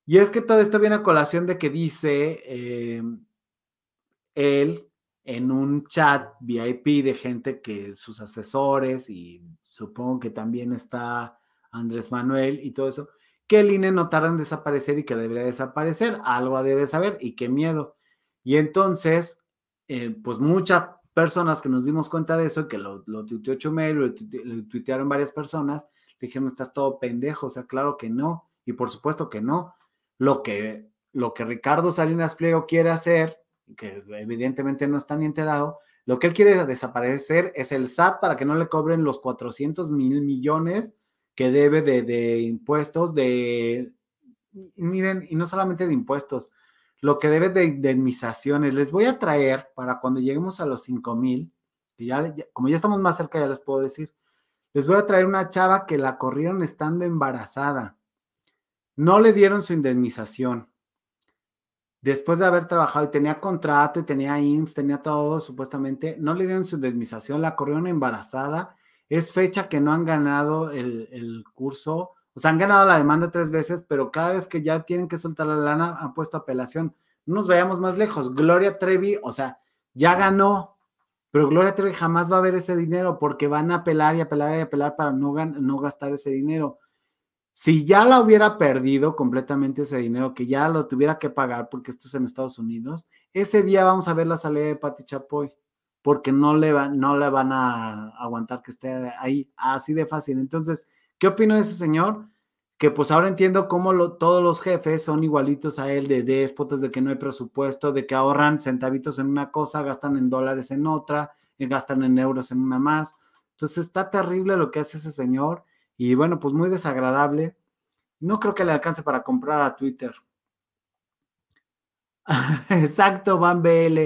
Y es que todo esto viene a colación de que dice eh, él en un chat VIP de gente que sus asesores y supongo que también está Andrés Manuel y todo eso, que el INE no tarda en desaparecer y que debería desaparecer, algo debe saber y qué miedo. Y entonces, eh, pues muchas personas que nos dimos cuenta de eso, que lo, lo tuiteó Chumel, lo, lo varias personas, dijeron, estás todo pendejo, o sea, claro que no, y por supuesto que no. Lo que, lo que Ricardo Salinas Pliego quiere hacer, que evidentemente no está ni enterado, lo que él quiere desaparecer es el SAT para que no le cobren los 400 mil millones que debe de, impuestos, de, miren, y no solamente de impuestos, lo que debe de indemnizaciones. Les voy a traer para cuando lleguemos a los 5 mil, ya, como ya estamos más cerca, ya les puedo decir. Les voy a traer una chava que la corrieron estando embarazada. No le dieron su indemnización. Después de haber trabajado y tenía contrato y tenía IMSS, tenía todo, supuestamente, no le dieron su indemnización, la corrieron embarazada. Es fecha que no han ganado el, el curso. O sea, han ganado la demanda tres veces, pero cada vez que ya tienen que soltar la lana, han puesto apelación. No nos vayamos más lejos. Gloria Trevi, o sea, ya ganó, pero Gloria Trevi jamás va a ver ese dinero porque van a apelar y apelar y apelar para no, no gastar ese dinero. Si ya la hubiera perdido completamente ese dinero, que ya lo tuviera que pagar porque esto es en Estados Unidos, ese día vamos a ver la salida de Pati Chapoy, porque no le, no le van a aguantar que esté ahí así de fácil. Entonces, ¿qué opino de ese señor? que pues ahora entiendo cómo todos los jefes son igualitos a él, de déspotas, de que no hay presupuesto, de que ahorran centavitos en una cosa, gastan en dólares en otra, gastan en euros en una más. Entonces está terrible lo que hace ese señor y bueno, pues muy desagradable. No creo que le alcance para comprar a Twitter. Exacto, Van BL.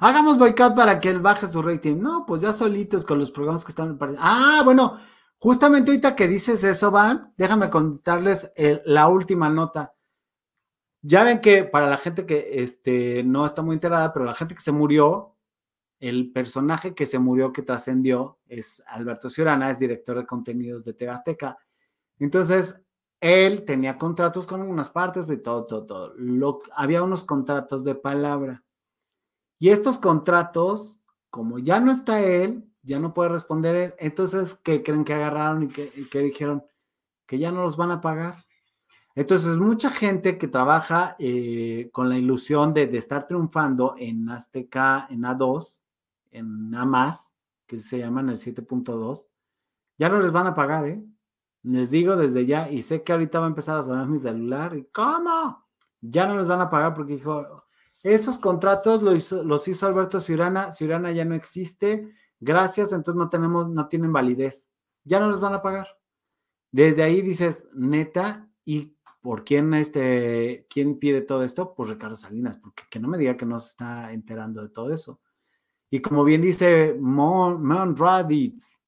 Hagamos boicot para que él baje su rating. No, pues ya solitos con los programas que están. Ah, bueno, Justamente ahorita que dices eso, Van, déjame contarles la última nota. Ya ven que para la gente que este, no está muy enterada, pero la gente que se murió, el personaje que se murió, que trascendió, es Alberto Ciurana, es director de contenidos de Tegasteca. Entonces, él tenía contratos con algunas partes de todo, todo, todo. había unos contratos de palabra. Y estos contratos, como ya no está él, ya no puede responder él. Entonces, ¿qué creen que agarraron y que, dijeron? Que ya no los van a pagar. Entonces, mucha gente que trabaja eh, con la ilusión de, estar triunfando en Azteca, en A2, en A, que se llaman el 7.2, ya no les van a pagar, ¿eh? Les digo desde ya, y sé que ahorita va a empezar a sonar mi celular, ¿y cómo? Ya no les van a pagar porque dijo, esos contratos los hizo Alberto Ciurana, Ciurana ya no existe, Gracias, entonces no tenemos, no tienen validez. Ya no les van a pagar. Desde ahí dices, neta, ¿y por quién, este, quién pide todo esto? Pues Ricardo Salinas, porque que no me diga que no se está enterando de todo eso. Y como bien dice Mon, Mon Rabbits,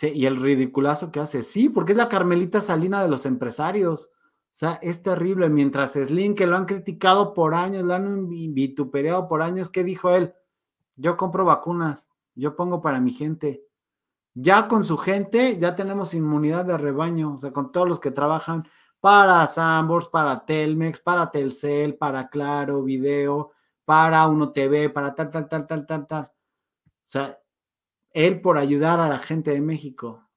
¿y el ridiculazo que hace? Sí, porque es la Carmelita Salina de los empresarios. O sea, es terrible. Mientras Slim, que lo han criticado por años, lo han vituperado por años, ¿qué dijo él? Yo compro vacunas yo pongo para mi gente. Ya con su gente, ya tenemos inmunidad de rebaño, o sea, con todos los que trabajan para Sambors, para Telmex, para Telcel, para Claro, Video, para Uno TV, para tal, tal, tal, tal, tal, tal. O sea, él por ayudar a la gente de México,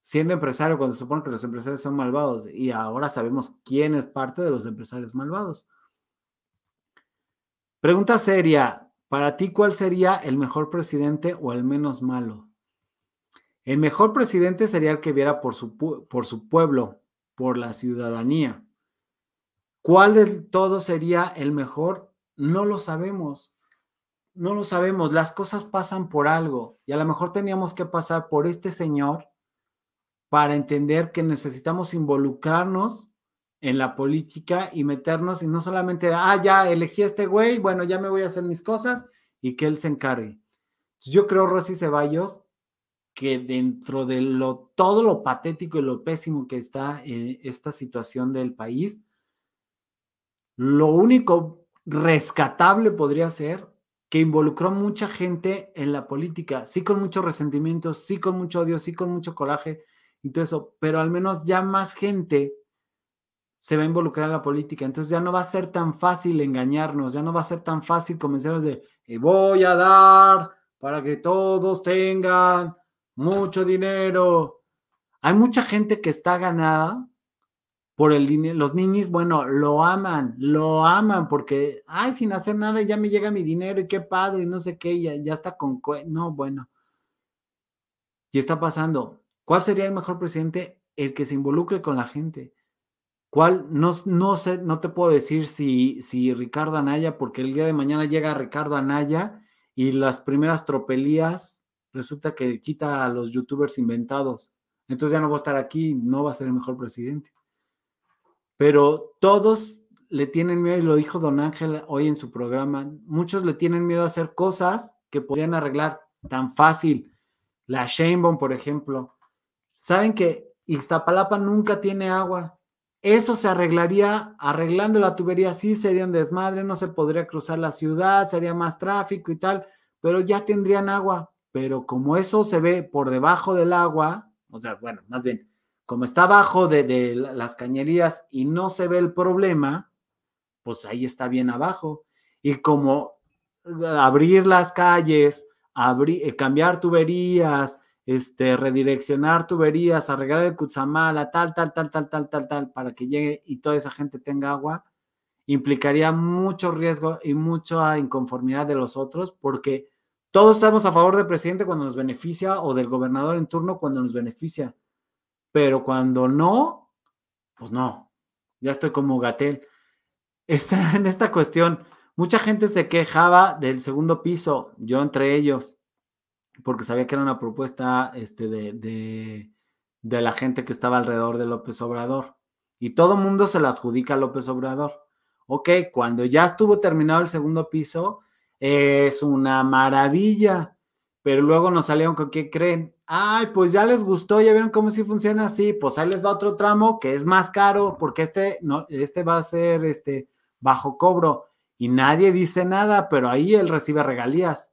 siendo empresario, cuando se supone que los empresarios son malvados, y ahora sabemos quién es parte de los empresarios malvados. Pregunta seria, para ti, ¿cuál sería el mejor presidente o el menos malo? El mejor presidente sería el que viera por su, por su pueblo, por la ciudadanía. ¿Cuál de todos sería el mejor? No lo sabemos. No lo sabemos. Las cosas pasan por algo y a lo mejor teníamos que pasar por este señor para entender que necesitamos involucrarnos en la política y meternos y no solamente, ah, ya elegí a este güey, bueno, ya me voy a hacer mis cosas y que él se encargue. Yo creo, Rosy Ceballos, que dentro de lo, todo lo patético y lo pésimo que está en esta situación del país, lo único rescatable podría ser que involucró mucha gente en la política, sí con mucho resentimiento, sí con mucho odio, sí con mucho coraje y todo eso, pero al menos ya más gente se va a involucrar en la política. Entonces ya no va a ser tan fácil engañarnos, ya no va a ser tan fácil convencernos de voy a dar para que todos tengan mucho dinero. Hay mucha gente que está ganada por el. Los ninis, bueno, lo aman, lo aman porque, ay, sin hacer nada ya me llega mi dinero y qué padre y no sé qué, ya, ya está con... No, bueno. Y está pasando. ¿Cuál sería el mejor presidente? El que se involucre con la gente ¿Cuál? No, no sé, no te puedo decir si, si Ricardo Anaya, porque el día de mañana llega Ricardo Anaya y las primeras tropelías resulta que quita a los youtubers inventados. Entonces ya no va a estar aquí, no va a ser el mejor presidente. Pero todos le tienen miedo, y lo dijo Don Ángel hoy en su programa, muchos le tienen miedo a hacer cosas que podrían arreglar tan fácil. La Sheinbaum, por ejemplo. Saben que Ixtapalapa nunca tiene agua. Eso se arreglaría arreglando la tubería, sí sería un desmadre, no se podría cruzar la ciudad, sería más tráfico y tal, pero ya tendrían agua. Pero como eso se ve por debajo del agua, o sea, bueno, más bien, como está abajo de, las cañerías y no se ve el problema, pues ahí está bien abajo. Y como abrir las calles, abrir, eh, cambiar tuberías, este, redireccionar tuberías, arreglar el Cutzamala, tal, tal, tal, tal, tal, tal, tal, para que llegue y toda esa gente tenga agua, implicaría mucho riesgo y mucha inconformidad de los otros, porque todos estamos a favor del presidente cuando nos beneficia o del gobernador en turno cuando nos beneficia, pero cuando no, pues no, ya estoy como Gatel. En esta cuestión, mucha gente se quejaba del segundo piso, yo entre ellos porque sabía que era una propuesta este, de, de, la gente que estaba alrededor de López Obrador. Y todo mundo se la adjudica a López Obrador. Ok, cuando ya estuvo terminado el segundo piso, es una maravilla. Pero luego nos salieron con qué creen. Ay, pues ya les gustó, ya vieron cómo sí funciona así. Pues ahí les va otro tramo que es más caro, porque este, no, este va a ser este bajo cobro. Y nadie dice nada, pero ahí él recibe regalías.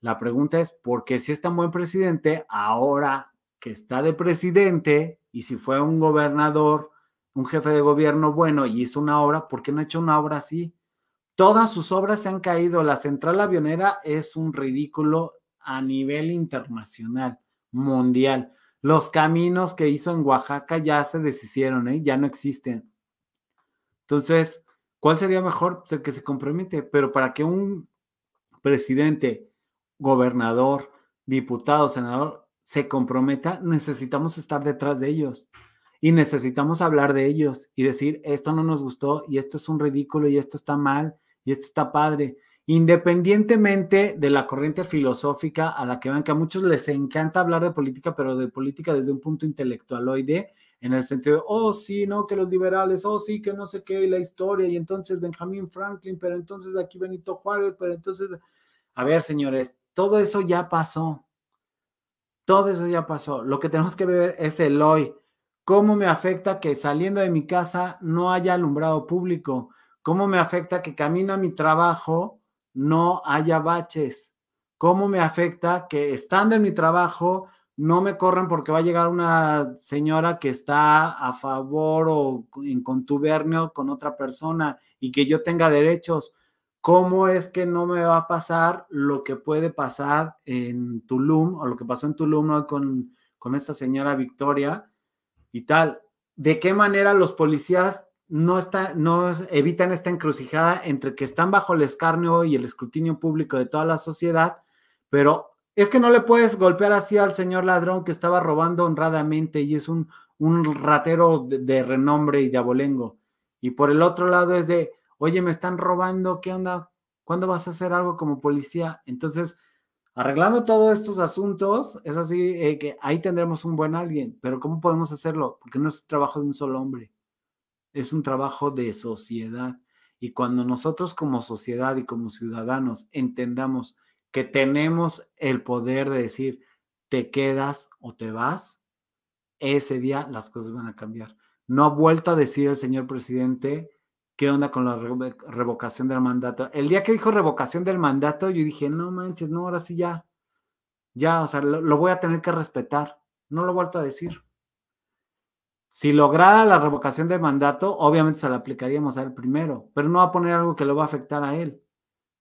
La pregunta es, ¿por qué si es tan buen presidente, ahora que está de presidente y si fue un gobernador, un jefe de gobierno bueno y hizo una obra, ¿por qué no ha hecho una obra así? Todas sus obras se han caído. La central avionera es un ridículo a nivel internacional, mundial. Los caminos que hizo en Oaxaca ya se deshicieron, ¿eh? ya no existen. Entonces, ¿cuál sería mejor? Pues el que se compromete, pero para que un presidente gobernador, diputado, senador, se comprometa, necesitamos estar detrás de ellos y necesitamos hablar de ellos y decir, esto no nos gustó y esto es un ridículo y esto está mal y esto está padre. Independientemente de la corriente filosófica a la que van, que a muchos les encanta hablar de política, pero de política desde un punto intelectualoide, en el sentido de, oh, sí, no, que los liberales, oh, sí, que no sé qué, la historia, y entonces Benjamin Franklin, pero entonces aquí Benito Juárez, pero entonces, a ver, señores, todo eso ya pasó. Todo eso ya pasó. Lo que tenemos que ver es el hoy. ¿Cómo me afecta que saliendo de mi casa no haya alumbrado público? ¿Cómo me afecta que camino a mi trabajo no haya baches? ¿Cómo me afecta que estando en mi trabajo no me corren porque va a llegar una señora que está a favor o en contubernio con otra persona y que yo tenga derechos? ¿Cómo es que no me va a pasar lo que puede pasar en Tulum o lo que pasó en Tulum con, con esta señora Victoria y tal? ¿De qué manera los policías no, está, no evitan esta encrucijada entre que están bajo el escarnio y el escrutinio público de toda la sociedad, pero es que no le puedes golpear así al señor ladrón que estaba robando honradamente y es un, un ratero de, renombre y de abolengo. Y por el otro lado es de, oye, me están robando, ¿qué onda? ¿Cuándo vas a hacer algo como policía? Entonces, arreglando todos estos asuntos, es así eh, que ahí tendremos un buen alguien, pero ¿cómo podemos hacerlo? Porque no es un trabajo de un solo hombre, es un trabajo de sociedad. Y cuando nosotros como sociedad y como ciudadanos entendamos que tenemos el poder de decir, te quedas o te vas, ese día las cosas van a cambiar. No ha vuelto a decir el señor presidente, ¿Qué onda con la revocación del mandato? El día que dijo revocación del mandato, yo dije, no manches, no, ahora sí ya, ya, o sea, lo, voy a tener que respetar. No lo he vuelto a decir. Si lograra la revocación del mandato, obviamente se la aplicaríamos a él primero, pero no va a poner algo que lo va a afectar a él.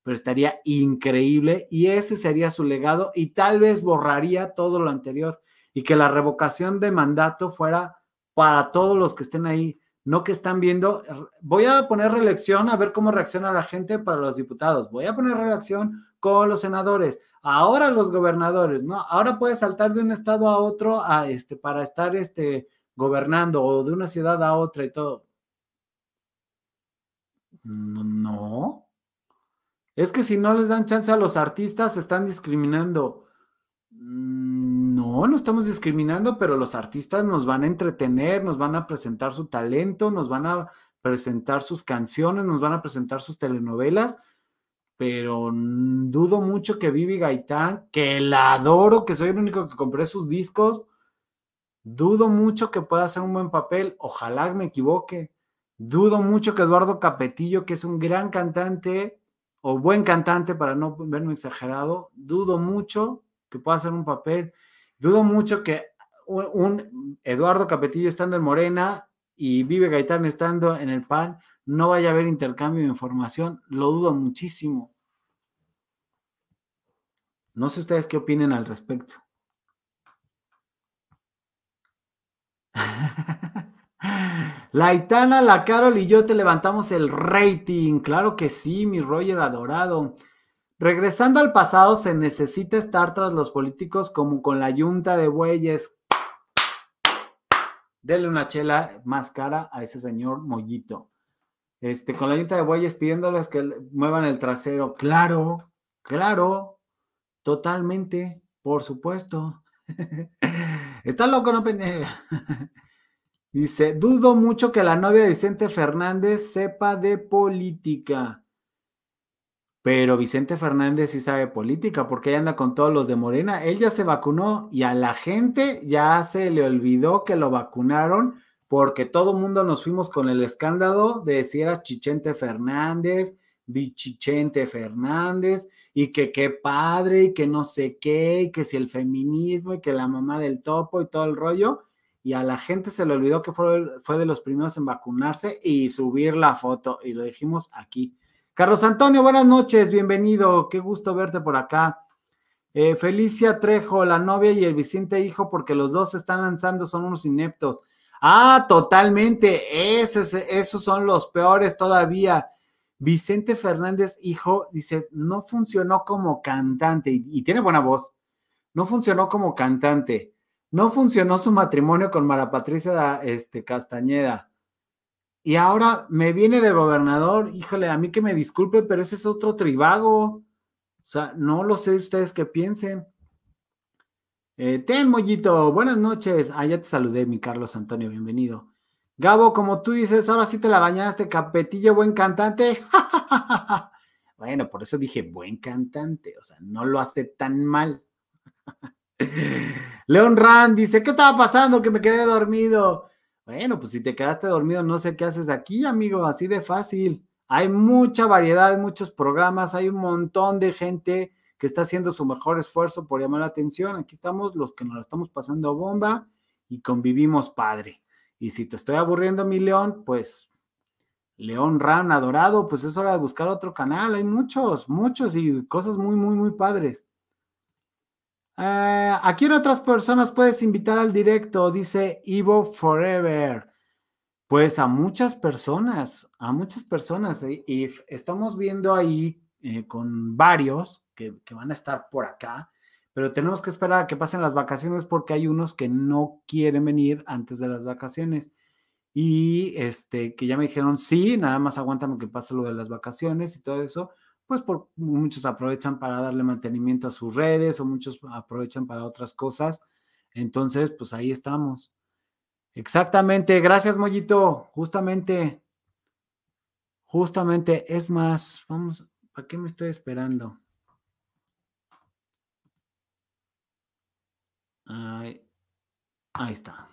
Pero estaría increíble y ese sería su legado y tal vez borraría todo lo anterior y que la revocación de mandato fuera para todos los que estén ahí no que están viendo, voy a poner reelección a ver cómo reacciona la gente para los diputados, voy a poner reelección con los senadores, ahora los gobernadores, ¿no? Ahora puedes saltar de un estado a otro a este, para estar este, gobernando o de una ciudad a otra y todo. No. Es que si no les dan chance a los artistas, están discriminando. No, no estamos discriminando, pero los artistas nos van a entretener, nos van a presentar su talento, nos van a presentar sus canciones, nos van a presentar sus telenovelas, pero dudo mucho que Vivi Gaitán, que la adoro, que soy el único que compré sus discos, dudo mucho que pueda hacer un buen papel, ojalá me equivoque. Dudo mucho que Eduardo Capetillo, que es un gran cantante o buen cantante para no verme exagerado, dudo mucho que pueda hacer un papel. Dudo mucho que un, Eduardo Capetillo estando en Morena y Vive Gaitán estando en el PAN, no vaya a haber intercambio de información. Lo dudo muchísimo. No sé ustedes qué opinen al respecto. La Itana, la Carol y yo te levantamos el rating. Claro que sí, mi Roger adorado. Regresando al pasado, se necesita estar tras los políticos como con la yunta de bueyes. Dele una chela más cara a ese señor Mollito. Este, con la yunta de bueyes pidiéndoles que muevan el trasero. Claro, claro, totalmente, por supuesto. Está loco, no. Dice, dudo mucho que la novia de Vicente Fernández sepa de política. Pero Vicente Fernández sí sabe política porque ella anda con todos los de Morena. Él ya se vacunó y a la gente ya se le olvidó que lo vacunaron porque todo mundo nos fuimos con el escándalo de si era Chichente Fernández, Bichichente Fernández, y que qué padre, y que no sé qué, y que si el feminismo, y que la mamá del topo y todo el rollo. Y a la gente se le olvidó que fue, fue de los primeros en vacunarse y subir la foto. Y lo dijimos aquí. Carlos Antonio, buenas noches, bienvenido, qué gusto verte por acá. Eh, Felicia Trejo, la novia y el Vicente hijo, porque los dos se están lanzando, son unos ineptos. Ah, totalmente, esos, esos son los peores todavía. Vicente Fernández, hijo, dice, no funcionó como cantante y, y, tiene buena voz. No funcionó como cantante. No funcionó su matrimonio con Mara Patricia este, Castañeda. Y ahora me viene de gobernador, híjole, a mí que me disculpe, pero ese es otro tribago. O sea, no lo sé ustedes qué piensen. Eh, ten, Mollito, buenas noches. Ah, ya te saludé, mi Carlos Antonio, bienvenido. Gabo, como tú dices, ahora sí te la bañaste, capetillo, buen cantante. bueno, por eso dije buen cantante, o sea, no lo hace tan mal. León Rand dice, ¿qué estaba pasando? Que me quedé dormido. Bueno, pues si te quedaste dormido, no sé qué haces aquí, amigo, así de fácil. Hay mucha variedad, muchos programas, hay un montón de gente que está haciendo su mejor esfuerzo por llamar la atención. Aquí estamos los que nos lo estamos pasando bomba y convivimos padre. Y si te estoy aburriendo, mi león, pues León Ran adorado, pues es hora de buscar otro canal. Hay muchos, muchos y cosas muy, muy, muy padres. Uh, ¿A quién otras personas puedes invitar al directo? Dice Ivo Forever. Pues a muchas personas, a muchas personas. ¿eh? Y estamos viendo ahí eh, con varios que, que, van a estar por acá, pero tenemos que esperar a que pasen las vacaciones porque hay unos que no quieren venir antes de las vacaciones. Y este, que ya me dijeron, sí, nada más aguántame que pase lo de las vacaciones y todo eso pues por, muchos aprovechan para darle mantenimiento a sus redes o muchos aprovechan para otras cosas. Entonces, pues ahí estamos. Exactamente, gracias Mollito, justamente, justamente, es más, vamos, ¿para qué me estoy esperando? Ahí, está.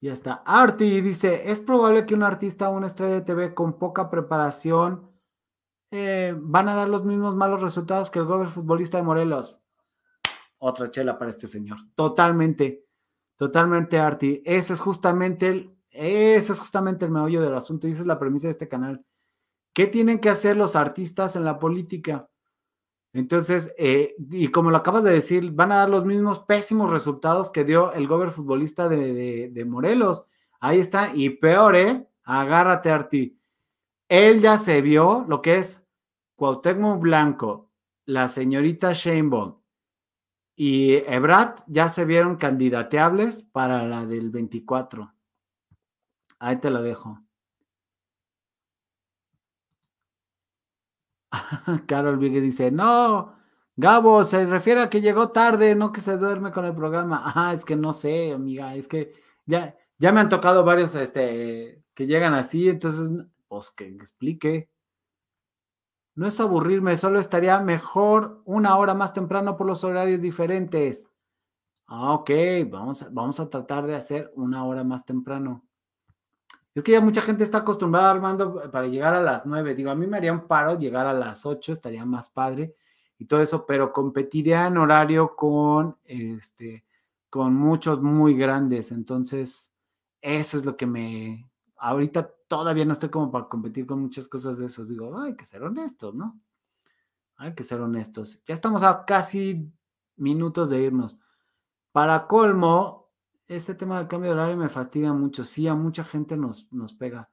Ya está. Arti dice, es probable que un artista o una estrella de TV con poca preparación eh, van a dar los mismos malos resultados que el gober futbolista de Morelos. Otra chela para este señor. Totalmente, totalmente, Arti. Ese es justamente el, ese es justamente el meollo del asunto y esa es la premisa de este canal. ¿Qué tienen que hacer los artistas en la política? Entonces, eh, y como lo acabas de decir, van a dar los mismos pésimos resultados que dio el gober futbolista de, Morelos. Ahí está, y peor, ¿eh? Agárrate, Arti. Él ya se vio lo que es Cuauhtémoc Blanco, la señorita Sheinbaum y Ebrat ya se vieron candidateables para la del 24. Ahí te lo dejo. Carol Vigue dice, no, Gabo, se refiere a que llegó tarde, no que se duerme con el programa. Ah, es que no sé, amiga, es que ya, ya me han tocado varios este, que llegan así, entonces, pues que explique. No es aburrirme, solo estaría mejor una hora más temprano por los horarios diferentes. Ah, ok, vamos, vamos a tratar de hacer una hora más temprano. Es que ya mucha gente está acostumbrada, Armando, para llegar a las nueve. Digo, a mí me haría un paro llegar a las ocho, estaría más padre y todo eso, pero competiría en horario con, este, con muchos muy grandes. Entonces, eso es lo que me... Ahorita todavía no estoy como para competir con muchas cosas de esos. Digo, hay que ser honestos, ¿no? Hay que ser honestos. Ya estamos a casi minutos de irnos. Para colmo, este tema del cambio de horario me fastidia mucho. Sí, a mucha gente nos, nos pega.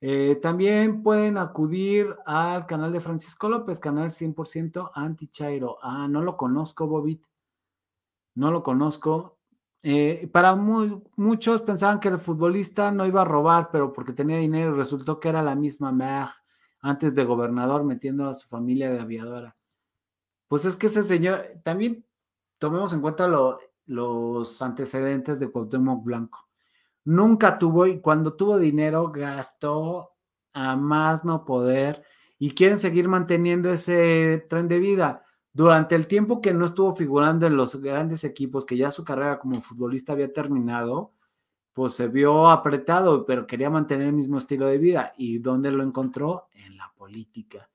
Eh, también pueden acudir al canal de Francisco López, canal 100% anti-chairo. Ah, no lo conozco, Bobit. No lo conozco. Eh, para mu- muchos pensaban que el futbolista no iba a robar, pero porque tenía dinero, resultó que era la misma Mer antes de gobernador metiendo a su familia de aviadora. Pues es que ese señor, también tomemos en cuenta lo- los antecedentes de Cuauhtémoc Blanco. Nunca tuvo, y cuando tuvo dinero, gastó a más no poder y quieren seguir manteniendo ese tren de vida. Durante el tiempo que no estuvo figurando en los grandes equipos, que ya su carrera como futbolista había terminado, pues se vio apretado, pero quería mantener el mismo estilo de vida. ¿Y dónde lo encontró? En la política.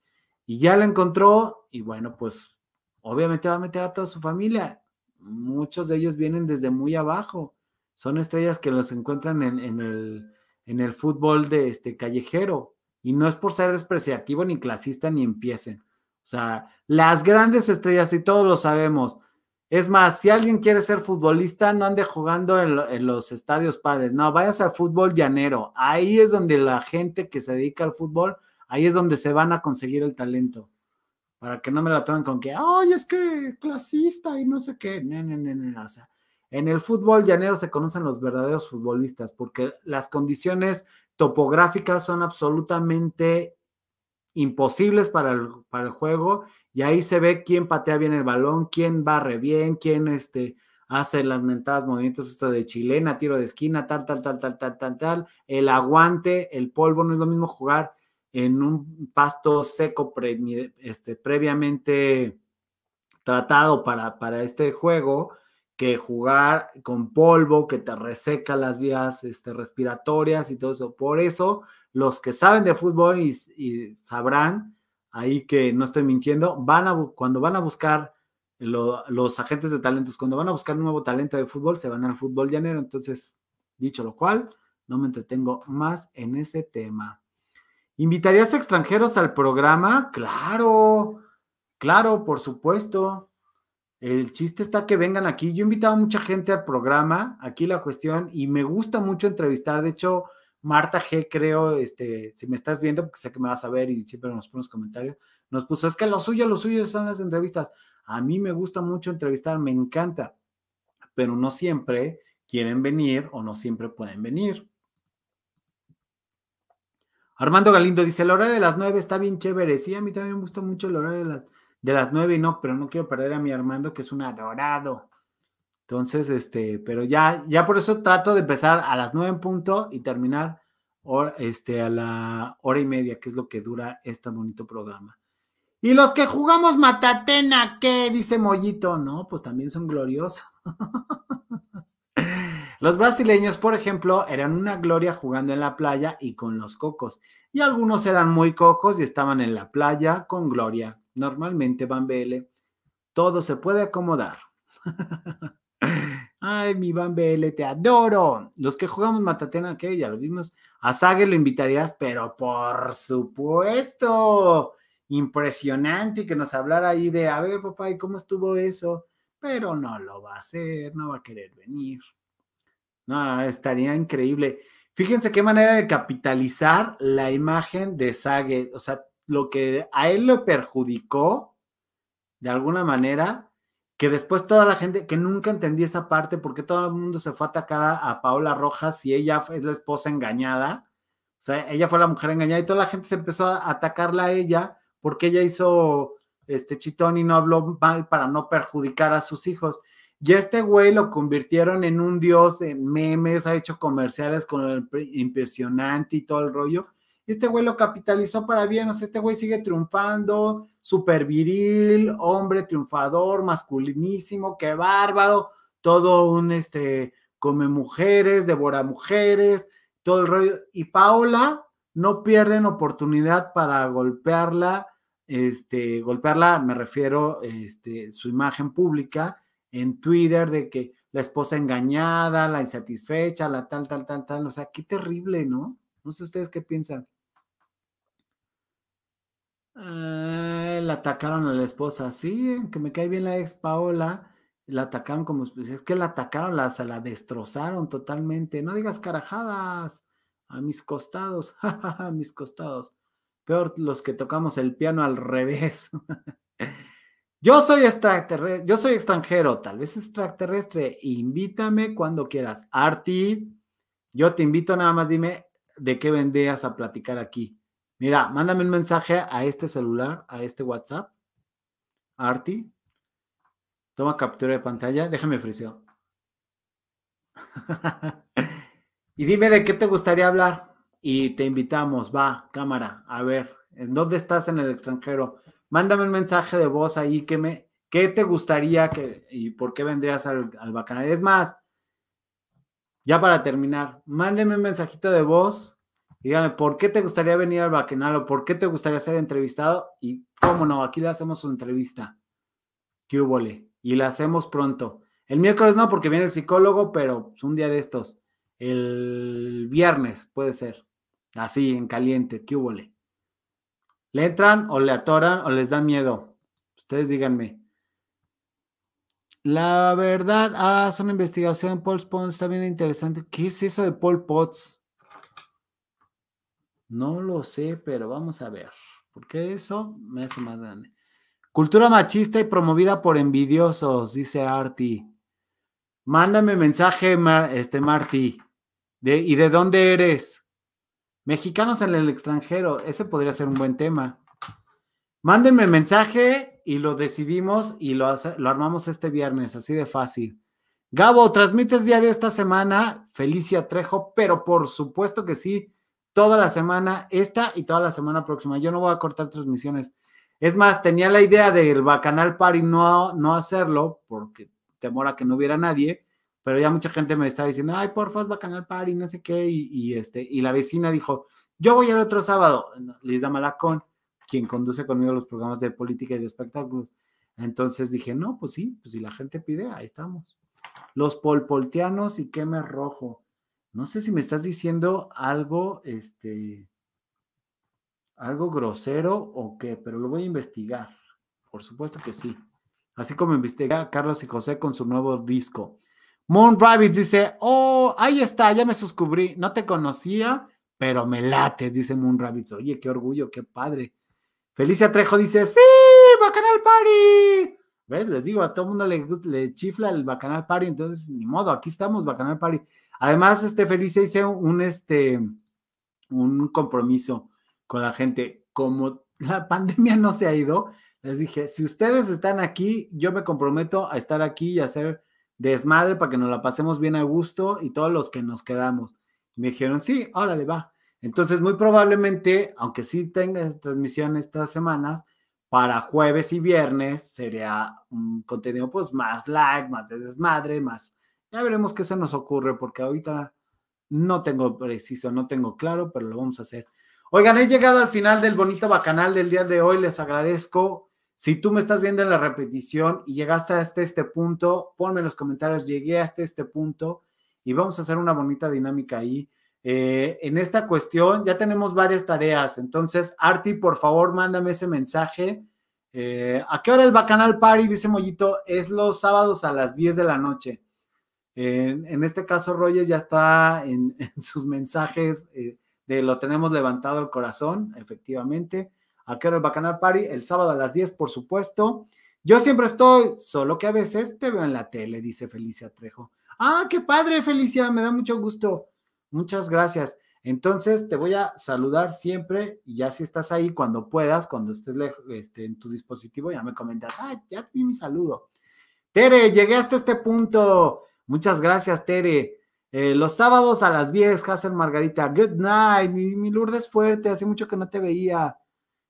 Y ya lo encontró y bueno, pues obviamente va a meter a toda su familia. Muchos de ellos vienen desde muy abajo. Son estrellas que los encuentran en, el, en el fútbol de este callejero. Y no es por ser despreciativo ni clasista ni empiecen. O sea, las grandes estrellas, y todos lo sabemos. Es más, si alguien quiere ser futbolista, no ande jugando en, en los estadios padres. No, vayas al fútbol llanero. Ahí es donde la gente que se dedica al fútbol, ahí es donde se van a conseguir el talento. Para que no me la tomen con que, ay, es que clasista y no sé qué. No, no, no, no. O sea, en el fútbol llanero se conocen los verdaderos futbolistas porque las condiciones topográficas son absolutamente imposibles para el, para el juego y ahí se ve quién patea bien el balón, quién barre bien, quién este, hace las mentadas movimientos esto de chilena, tiro de esquina, tal, tal, tal, tal, tal, tal, tal, el aguante, el polvo, no es lo mismo jugar en un pasto seco este, previamente tratado para, para este juego que jugar con polvo que te reseca las vías este, respiratorias y todo eso. Por eso, los que saben de fútbol y, sabrán ahí que no estoy mintiendo, van a, cuando van a buscar lo- los agentes de talentos, cuando van a buscar un nuevo talento de fútbol, se van al fútbol llanero. Entonces, dicho lo cual, no me entretengo más en ese tema. ¿Invitarías a extranjeros al programa? Claro, claro, por supuesto. El chiste está que vengan aquí. Yo he invitado a mucha gente al programa, aquí la cuestión, y me gusta mucho entrevistar. De hecho, Marta G, creo, este, si me estás viendo, porque sé que me vas a ver y siempre nos pones comentarios, nos puso, es que lo suyo, lo suyo son las entrevistas. A mí me gusta mucho entrevistar, me encanta, pero no siempre quieren venir o no siempre pueden venir. Armando Galindo dice, el horario de las nueve está bien chévere. Sí, a mí también me gusta mucho el horario de las, de las nueve y no, pero no quiero perder a mi Armando, que es un adorado. Entonces, este, pero ya, ya por eso trato de empezar a las nueve en punto y terminar este, a la hora y media, que es lo que dura este bonito programa. Y los que jugamos Matatena, ¿qué? Dice Mollito. No, pues también son gloriosos. Los brasileños, por ejemplo, eran una gloria jugando en la playa y con los cocos. Y algunos eran muy cocos y estaban en la playa con gloria. Normalmente, BL, todo se puede acomodar. Ay, mi BL, te adoro. Los que jugamos Matatena, ¿qué? Ya lo vimos. A Sage lo invitarías, pero por supuesto. Impresionante que nos hablara ahí de, a ver, papá, ¿y cómo estuvo eso? Pero no lo va a hacer, no va a querer venir. No, estaría increíble. Fíjense qué manera de capitalizar la imagen de Sage. O sea, lo que a él le perjudicó, de alguna manera, que después toda la gente, que nunca entendí esa parte, porque todo el mundo se fue a atacar a, a Paola Rojas y ella es la esposa engañada. O sea, ella fue la mujer engañada y toda la gente se empezó a atacarla a ella porque ella hizo este chitón y no habló mal para no perjudicar a sus hijos. Y a este güey lo convirtieron en un dios de memes, ha hecho comerciales con el impresionante y todo el rollo. este güey lo capitalizó para bien, o sea, este güey sigue triunfando, súper viril, hombre triunfador, masculinísimo, qué bárbaro, todo un, este, come mujeres, devora mujeres, todo el rollo. Y Paola no pierden oportunidad para golpearla, este, golpearla, me refiero, este, su imagen pública en Twitter de que la esposa engañada, la insatisfecha, la tal, tal, tal, tal, o sea, qué terrible, ¿no? No sé ustedes qué piensan. Ah, la atacaron a la esposa, sí, que me cae bien la ex Paola, la atacaron como, pues, es que la atacaron, la, la destrozaron totalmente, no digas carajadas, a mis costados, a mis costados, peor los que tocamos el piano al revés. yo soy extraterrestre, yo soy extranjero, tal vez extraterrestre, invítame cuando quieras. Arti, yo te invito, nada más dime de qué vendrías a platicar aquí. Mira, mándame un mensaje a este celular, a este WhatsApp. Arti. Toma captura de pantalla. Déjame friseo. y dime de qué te gustaría hablar. Y te invitamos. Va, cámara. A ver, ¿en dónde estás en el extranjero? Mándame un mensaje de voz ahí que me, ¿qué te gustaría que, y por qué vendrías al, al bacanal? Es más, ya para terminar, mándeme un mensajito de voz Dígame, ¿por qué te gustaría venir al Bacanal o por qué te gustaría ser entrevistado? Y cómo no, aquí le hacemos una entrevista. ¿Qué hubo? Y la hacemos pronto. El miércoles no, porque viene el psicólogo, pero un día de estos. El viernes puede ser. Así, en caliente. ¿Qué hubo? ¿Le entran o le atoran o les da miedo? Ustedes díganme. La verdad, ah, es una investigación. Paul Potts está bien interesante. ¿Qué es eso de Paul Potts? No lo sé, pero vamos a ver. Porque eso me hace más grande. Cultura machista y promovida por envidiosos, dice Arti. Mándame mensaje, este Marty. De, ¿Y de dónde eres? Mexicanos en el extranjero. Ese podría ser un buen tema. Mándenme mensaje y lo decidimos y lo, lo armamos este viernes, así de fácil. Gabo, ¿transmites diario esta semana? Felicia Trejo, pero por supuesto que sí toda la semana, esta y toda la semana próxima. Yo no voy a cortar transmisiones. Es más, tenía la idea del Bacanal Party no, no hacerlo, porque temor a que no hubiera nadie, pero ya mucha gente me está diciendo, ay, porfa, Bacanal Party, no sé qué, y, este, y la vecina dijo, yo voy el otro sábado, Lisa Malacón, quien conduce conmigo los programas de política y de espectáculos. Entonces dije, no, pues sí, pues si la gente pide, ahí estamos. Los polpolteanos y queme rojo. No sé si me estás diciendo algo, este, algo grosero o qué, pero lo voy a investigar. Por supuesto que sí. Así como investiga Carlos y José con su nuevo disco. Moon Rabbit dice, oh, ahí está, ya me suscribí. No te conocía, pero me lates, dice Moon Rabbit. Oye, qué orgullo, qué padre. Felicia Trejo dice, sí, Bacanal Party. ¿Ves? Les digo, a todo el mundo le, le chifla el Bacanal Party, entonces, ni modo, aquí estamos, Bacanal Party. Además, este Felicia hice un, este, un compromiso con la gente. Como la pandemia no se ha ido, les dije, si ustedes están aquí, yo me comprometo a estar aquí y hacer desmadre para que nos la pasemos bien a gusto y todos los que nos quedamos. me dijeron, sí, órale, va. Entonces, muy probablemente, aunque sí tenga transmisión estas semanas, para jueves y viernes sería un contenido pues más live, más de desmadre, más ya veremos qué se nos ocurre, porque ahorita no tengo preciso, no tengo claro, pero lo vamos a hacer. Oigan, he llegado al final del bonito bacanal del día de hoy. Les agradezco. Si tú me estás viendo en la repetición y llegaste hasta este punto, ponme en los comentarios, llegué hasta este punto y vamos a hacer una bonita dinámica ahí. Eh, en esta cuestión ya tenemos varias tareas. Entonces, Arti, por favor, mándame ese mensaje. Eh, ¿A qué hora el Bacanal Party? Dice Mollito, es los sábados a las 10 de la noche. En, este caso, Roger ya está en, sus mensajes eh, de lo tenemos levantado el corazón, efectivamente. ¿A el Bacanal Party? El sábado a las 10, por supuesto. Yo siempre estoy, solo que a veces te veo en la tele, dice Felicia Trejo. Ah, qué padre, Felicia, me da mucho gusto. Muchas gracias. Entonces te voy a saludar siempre y ya si estás ahí cuando puedas, cuando estés este, en tu dispositivo, ya me comentas, ah, ya vi mi saludo. Tere, llegué hasta este punto. Muchas gracias, Tere. Eh, los sábados a las 10, Hazel Margarita. Good night. Mi, mi Lourdes fuerte, hace mucho que no te veía.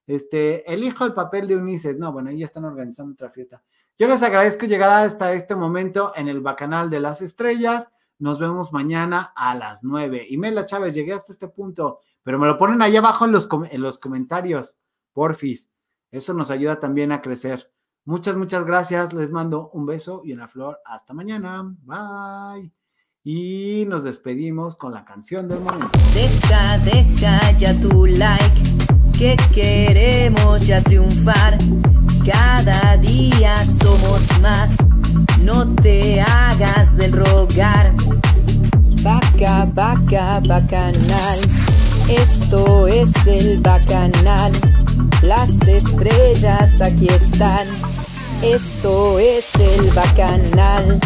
Este, elijo el papel de Ulises. No, bueno, ahí ya están organizando otra fiesta. Yo les agradezco llegar hasta este momento en el Bacanal de las Estrellas. Nos vemos mañana a las 9. Y Mela Chávez, llegué hasta este punto, pero me lo ponen ahí abajo en los, en los comentarios, porfis. Eso nos ayuda también a crecer. Muchas, muchas gracias. Les mando un beso y una flor. Hasta mañana. Bye. Y nos despedimos con la canción del momento. Deja, deja ya tu like, que queremos ya triunfar. Cada día somos más, no te hagas del rogar. Vaca, vaca, bacanal, esto es el bacanal. Las estrellas aquí están, esto es el bacanal.